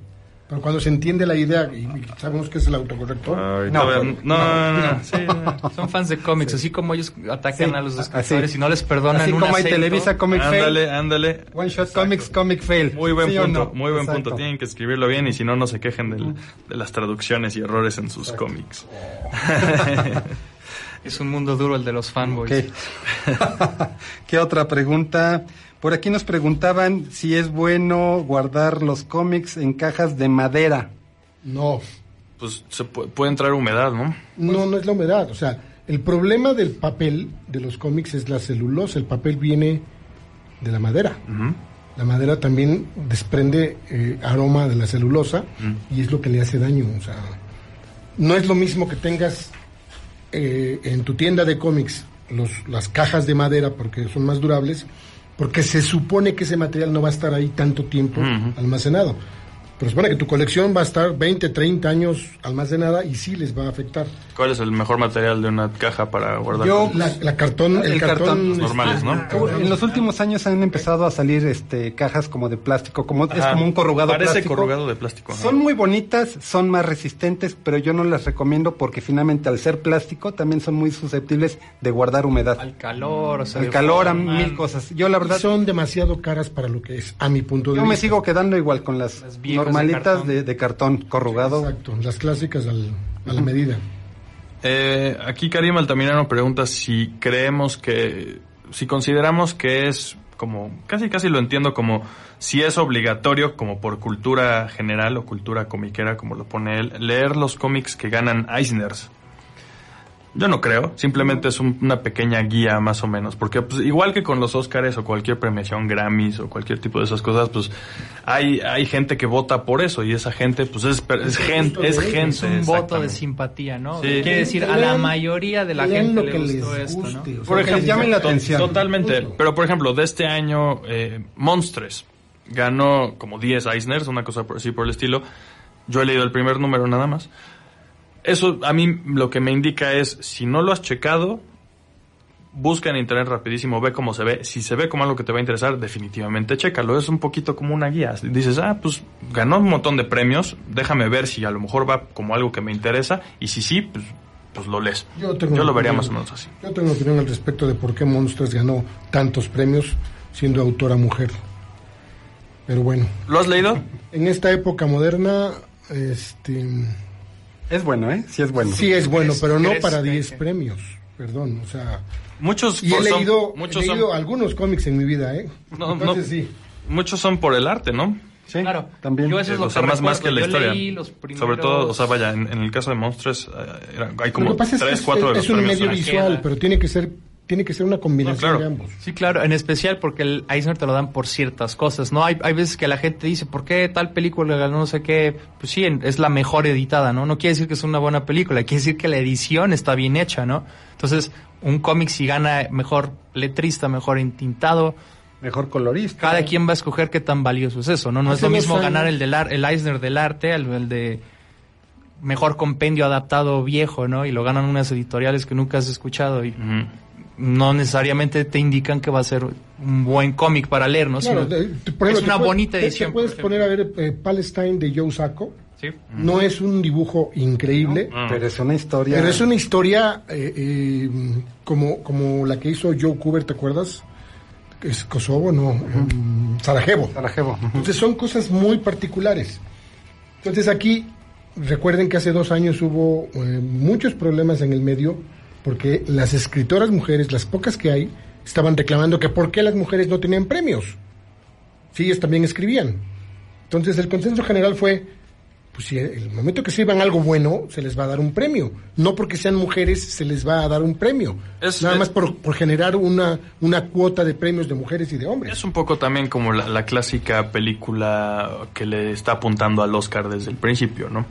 Pero cuando se entiende la idea y sabemos que es el autocorrector, Ay, No, no, no, no, no, sí, no. Son fans de cómics, así como ellos atacan Sí, a los así. escritores y no les perdonan Así un como hay acento. Televisa Comic Ándale, Fail, ándale. One Shot Comics Comic Fail. Muy buen ¿Sí punto, no? muy buen Exacto. punto. Tienen que escribirlo bien y si no, no se quejen del- de las traducciones y errores en sus cómics. Es un mundo duro el de los fanboys. Ok. ¿Qué otra pregunta? Por aquí nos preguntaban si es bueno guardar los cómics en cajas de madera. no. Pues se pu- puede entrar humedad, ¿no? No, no es la humedad. O sea, el problema del papel de los cómics es la celulosa. El papel viene de la madera. La madera también desprende eh, aroma de la celulosa y es lo que le hace daño. O sea, no es lo mismo que tengas eh, en tu tienda de cómics los, las cajas de madera porque son más durables, porque se supone que ese material no va a estar ahí tanto tiempo almacenado. Pero supone que tu colección va a estar 20, 30 años almacenada y sí les va a afectar. ¿Cuál es el mejor material de una caja para guardar? Yo-? La, la cartón, el, El cartón, cartón. Los normales, ¿no? este, En los últimos años han empezado a salir este cajas como de plástico, como es Ajá. como un corrugado Parece plástico. corrugado de plástico. ajá. Son muy bonitas, son más resistentes, pero yo no las recomiendo porque finalmente al ser plástico también son muy susceptibles de guardar humedad. Al calor, o sea, Al calor, a mil cosas. Yo la verdad, son demasiado caras para lo que es, a mi punto de yo me vista. sigo quedando igual con las, Las normalitas cartón. de, de cartón corrugado. Exacto, las clásicas al- a la medida. Eh, aquí Karim Altamirano pregunta si creemos que, si consideramos que es como, casi casi lo entiendo como si es obligatorio, como por cultura general o cultura comiquera, como lo pone él, leer los cómics que ganan Eisners. Yo no creo, simplemente es un- una pequeña guía más o menos, porque pues, igual que con los Oscars o cualquier premiación Grammys o cualquier tipo de esas cosas, pues hay, hay gente que vota por eso y esa gente pues es, gente, es gente. Es un voto de simpatía, ¿no? Sí. Quiere decir, a la mayoría de la gente le que gustó esto, ¿no? guste, o sea, Por que les ejemplo, llame la to- atención. Totalmente. Pero por ejemplo, de este año, eh, Monstres. ganó como 10 Eisners, una cosa por- así por el estilo. Yo he leído el primer número nada más. Eso a mí lo que me indica es, si no lo has checado, busca en internet rapidísimo, ve cómo se ve. Si se ve como algo que te va a interesar, definitivamente chécalo. Es un poquito como una guía. Dices, ah, pues ganó un montón de premios, déjame ver si a lo mejor va como algo que me interesa. Y si sí, pues, pues lo lees. Yo, tengo lo una vería opinión- más o menos así. Yo tengo una opinión al respecto de por qué Monsters ganó tantos premios siendo autora mujer. Pero bueno, ¿Lo has leído? en esta época moderna, este, Es bueno, ¿eh? Sí es bueno. sí es bueno, ¿Crees- pero no para que- 10 premios. Perdón, o sea, Muchos y he son- leído, muchos he leído son, algunos cómics en mi vida, ¿eh? No, Entonces no. sí. muchos son por el arte, ¿no? Sí, Claro, también. Yo eso es lo o sea, que más, más que la Yo historia. leí los Sobre todo, o sea, primeros- vaya, en, en el caso de Monstruos, eh, hay como es tres, es, cuatro de es los un premios. medio visual, pero tiene que ser tiene que ser una combinación No, claro. de ambos. Sí, claro, en especial porque el Eisner te lo dan por ciertas cosas, ¿no? Hay, hay veces que la gente dice, ¿por qué tal película ganó no sé qué? Pues sí, es la mejor editada, ¿no? No quiere decir que es una buena película, quiere decir que la edición está bien hecha, ¿no? Entonces, un cómic si gana mejor letrista, mejor entintado, Mejor colorista. cada quien va a escoger qué tan valioso es eso, ¿no? No Hace es lo mismo años- ganar el del ar- el Eisner del arte, el, el de mejor compendio adaptado viejo, ¿no? Y lo ganan unas editoriales que nunca has escuchado y. no necesariamente te indican que va a ser un buen cómic para leer, ¿no? Claro, Sino- de- te- por ejemplo, es una puedes- bonita edición. Te puedes poner a ver eh, Palestine de Joe Sacco. Sí. No es un dibujo increíble. Pero es una historia. pero es una historia eh, eh, como, como la que hizo Joe Cooper, ¿te acuerdas? Es Kosovo, no, mm, Sarajevo. Sarajevo. Entonces son cosas muy particulares. Entonces aquí, recuerden que hace dos años hubo eh, muchos problemas en el medio porque las escritoras mujeres, las pocas que hay, estaban reclamando que por qué las mujeres no tenían premios. Sí, ellas también escribían. Entonces el consenso general fue, pues si el momento que escriban algo bueno, se les va a dar un premio. No porque sean mujeres se les va a dar un premio. Es- Nada es- más por, por generar una, una cuota de premios de mujeres y de hombres. Es un poco también como la, la clásica película que le está apuntando al Oscar desde el principio, ¿no?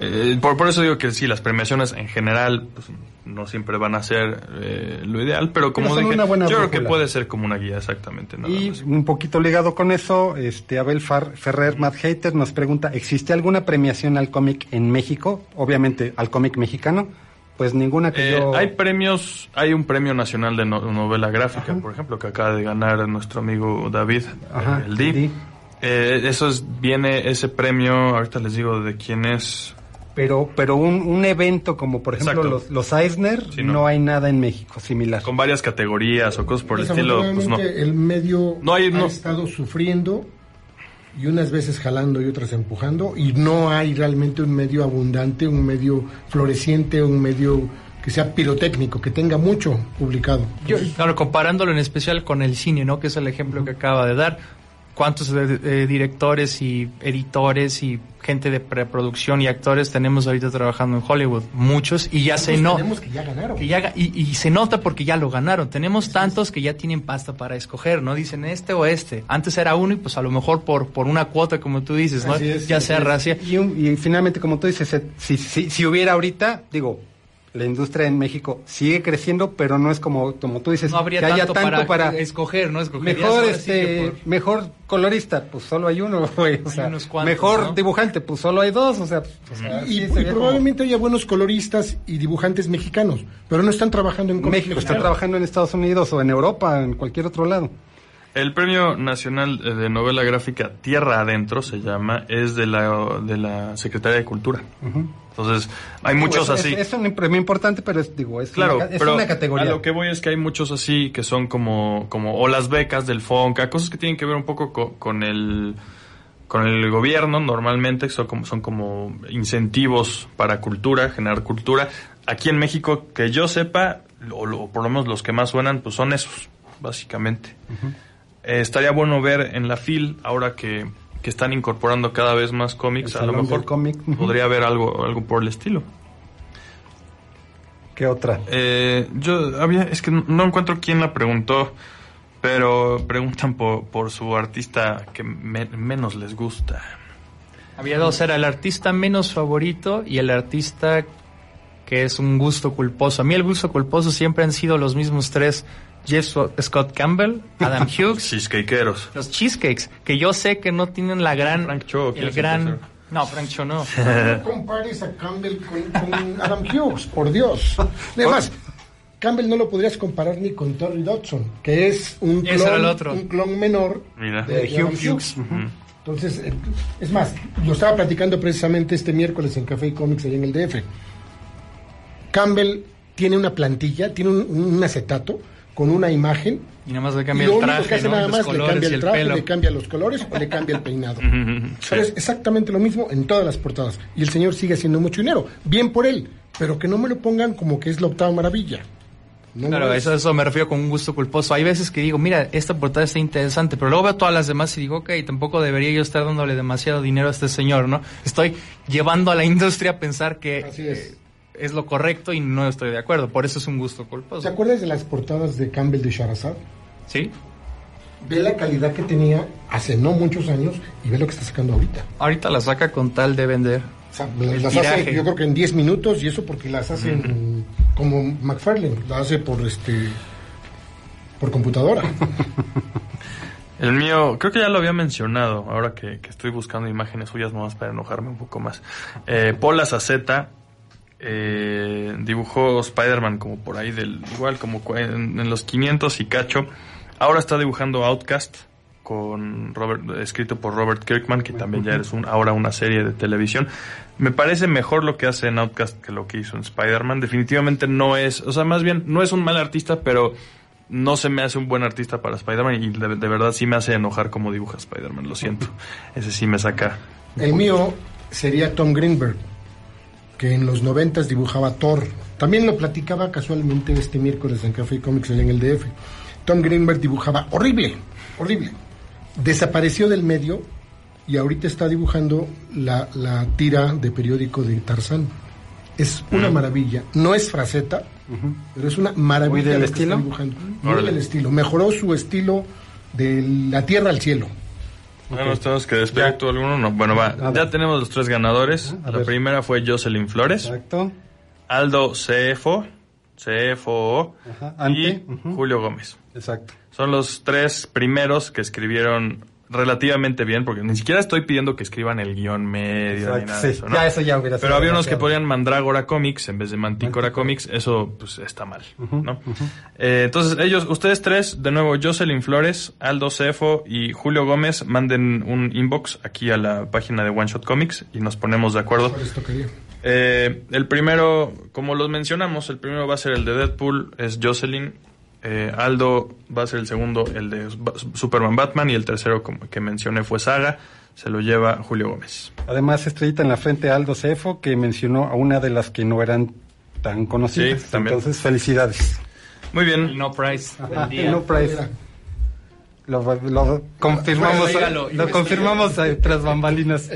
Eh, por, por eso digo que sí, las premiaciones en general pues, no siempre van a ser eh, lo ideal, pero como son dije, yo creo que puede ser como una guía exactamente. Nada Y más. un poquito ligado con eso, este Abel Far- Ferrer, Matt Hater, nos pregunta, ¿existe alguna premiación al cómic en México? Obviamente, al cómic mexicano. Pues ninguna que Eh, yo... Hay premios, hay un premio nacional de no- novela gráfica, por ejemplo, que acaba de ganar nuestro amigo David, Ajá, el DI. Di. Eh, eso es, viene ese premio, ahorita les digo de quién es. Pero, pero un, un evento como, por ejemplo, Exacto. los, los Eisner, Sí, no. no. hay nada en México similar. Con varias categorías o cosas por el estilo, pues no. El medio No hay- ha no. estado sufriendo y unas veces jalando y otras empujando y no hay realmente un medio abundante, un medio floreciente, un medio que sea pirotécnico, que tenga mucho publicado. Yo, claro, comparándolo en especial con el cine, ¿no? Que es el ejemplo que acaba de dar. ¿Cuántos eh, eh, directores y editores y gente de preproducción y actores tenemos ahorita trabajando en Hollywood? Muchos y ya se no Tenemos que ya ganaron. que ya ga- y, y se nota porque ya lo ganaron. Tenemos tantos que ya tienen pasta para escoger, ¿no? Dicen este o este. Antes era uno y pues a lo mejor por por una cuota, como tú dices, ¿no? Así es, ya así sea es. racia. Y, un- y finalmente, como tú dices, si, si, si hubiera ahorita, digo, la industria en México sigue creciendo, pero no es como, como tú dices, No habría que haya tanto, para, para, escoger, ¿no? Escoger. Ya mejor este por- mejor colorista pues solo hay uno güey, o Hay sea, unos cuantos, mejor ¿no? dibujante pues solo hay dos o sea, sea, Y, sí y sería como- probablemente haya buenos coloristas y dibujantes mexicanos, pero no están trabajando en México está mexicanos. trabajando en Estados Unidos o en Europa en cualquier otro lado El premio nacional eh, de novela gráfica Tierra Adentro se llama, es de la, de la Secretaría de Cultura. Entonces, hay muchos así. es, es un premio importante pero es digo es Claro, una, es pero una categoría a lo que voy es que hay muchos así que son como, como o las becas del FONCA, cosas que tienen que ver un poco co- con el con el gobierno normalmente, que son como, son como incentivos para cultura, generar cultura. Aquí en México, que yo sepa, o, lo- o por lo menos los que más suenan, pues son esos, básicamente. Eh, estaría bueno ver en la FIL, ahora que, que están incorporando cada vez más cómics, a lo mejor podría haber algo, algo por el estilo. qué otra Eh, yo había, es que no- no encuentro quién la preguntó, pero preguntan por, por su artista que me- menos les gusta. Había dos, era el artista menos favorito y el artista que es un gusto culposo. A mí el gusto culposo siempre han sido los mismos tres. Jeff Scott Campbell, Adam Hughes, Cheesecakeeros. los cheesecakes, que yo sé que no tienen la gran, Frank Cho, ¿quién el es el gran, no, Frank Cho no. No compares a Campbell con, con Adam Hughes, por Dios. Además, Campbell no lo podrías comparar ni con Terry Dodson, que es un clon, otro. un clon menor Mira. de, De Adam Hugh Hughes. Entonces, eh, es más, lo estaba platicando precisamente este miércoles en Café y Comics ahí en el DF. Campbell tiene una plantilla, tiene un, un acetato con una imagen. Y nada más le Y cambia lo el único traje, que hace ¿no? nada Los más le colores cambia y el el traje, pelo. le cambia los colores o le cambia el peinado. Sí. Pero es exactamente lo mismo en todas las portadas. Y el señor sigue haciendo mucho dinero. Bien por él, pero que no me lo pongan como que es la octava maravilla. No Claro, eso, eso me refiero con un gusto culposo. Hay veces que digo, mira, esta portada está interesante, pero luego veo todas las demás y digo, ok, tampoco debería yo estar dándole demasiado dinero a este señor, ¿no? Estoy llevando a la industria a pensar que Así es. eh, es lo correcto y no estoy de acuerdo. Por eso es un gusto ¿Te culposo. acuerdas de las portadas de Campbell de Sharazad? ¿Sí? Ve la calidad que tenía hace no muchos años y ve lo que está sacando ahorita. Ahorita la saca con tal de vender. O sea, las hace, yo creo que en 10 minutos y eso porque las hacen como McFarlane, la hace por este por computadora. El mío, creo que ya lo había mencionado, ahora que, que estoy buscando imágenes suyas nomás para enojarme un poco más. Eh, Paul Azaceta eh, dibujó Spider-Man como por ahí del, igual como en los 500 y cacho. Ahora está dibujando Outcast con Robert, escrito por Robert Kirkman, que también ya es un, ahora una serie de televisión. Me parece mejor lo que hace en Outcast que lo que hizo en Spider-Man. Definitivamente no es, o sea, más bien no es un mal artista, pero no se me hace un buen artista para Spider-Man y de, de verdad sí me hace enojar cómo dibuja Spider-Man, lo siento. Ese sí me saca. El mío sería Tom Greenberg, que en los noventas dibujaba Thor. También lo platicaba casualmente este miércoles en Café y Comics allá en el DF. Tom Greenberg dibujaba horrible, horrible. Desapareció del medio y ahorita está dibujando la, la tira de periódico de Tarzán. Es una maravilla. No es fraceta, pero es una maravilla ¿Muy del estilo? Muy del estilo. Mejoró su estilo de la tierra al cielo. Bueno, nos tenemos que despedir. ¿Tú alguno? No. Bueno, va. Ya tenemos los tres ganadores. A La ver. primera fue Jocelyn Flores, Exacto. Aldo CFO, CFO Ajá, y. Julio Gómez. Exacto. Son los tres primeros que escribieron relativamente bien, porque ni siquiera estoy pidiendo que escriban el guion medio ni Exacto, nada sí. de eso, ¿no? Ya eso ya hubiera Pero había unos que ponían Mandrágora Comics en vez de Mantícora Comics, eso pues está mal, ¿no? Eh, entonces ellos, ustedes tres, de nuevo, Jocelyn Flores, Aldo Cefo y Julio Gómez, manden un inbox aquí a la página de One Shot Comics y nos ponemos de acuerdo. Eh, el primero, como los mencionamos, el primero va a ser el de Deadpool, es Jocelyn. Eh, Aldo va a ser el segundo, el de Superman Batman. Y el tercero, como que mencioné, fue Saga. Se lo lleva Julio Gómez. Además, estrellita en la frente Aldo Cefo, que mencionó a una de las que no eran tan conocidas. Sí, también. Entonces, felicidades. Muy El bien. no price no price. Lo, lo confirmamos, Bueno, dígalo, lo confirmamos eh, tras bambalinas.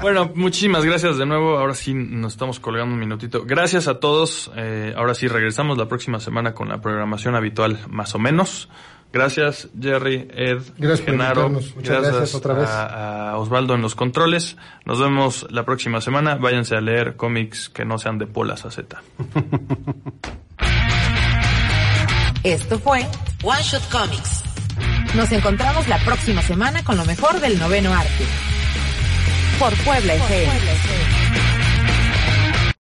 Bueno, muchísimas gracias de nuevo. Ahora sí nos estamos colgando un minutito. Gracias a todos. Eh, ahora sí regresamos la próxima semana con la programación habitual, más o menos. Gracias, Jerry, Ed, Gracias Genaro. Muchas gracias otra vez. A, a Osvaldo en los controles. Nos vemos la próxima semana. Váyanse a leer cómics que no sean de Polas a Z. Esto fue One Shot Comics. Nos encontramos la próxima semana con lo mejor del noveno arte. Por Puebla FM.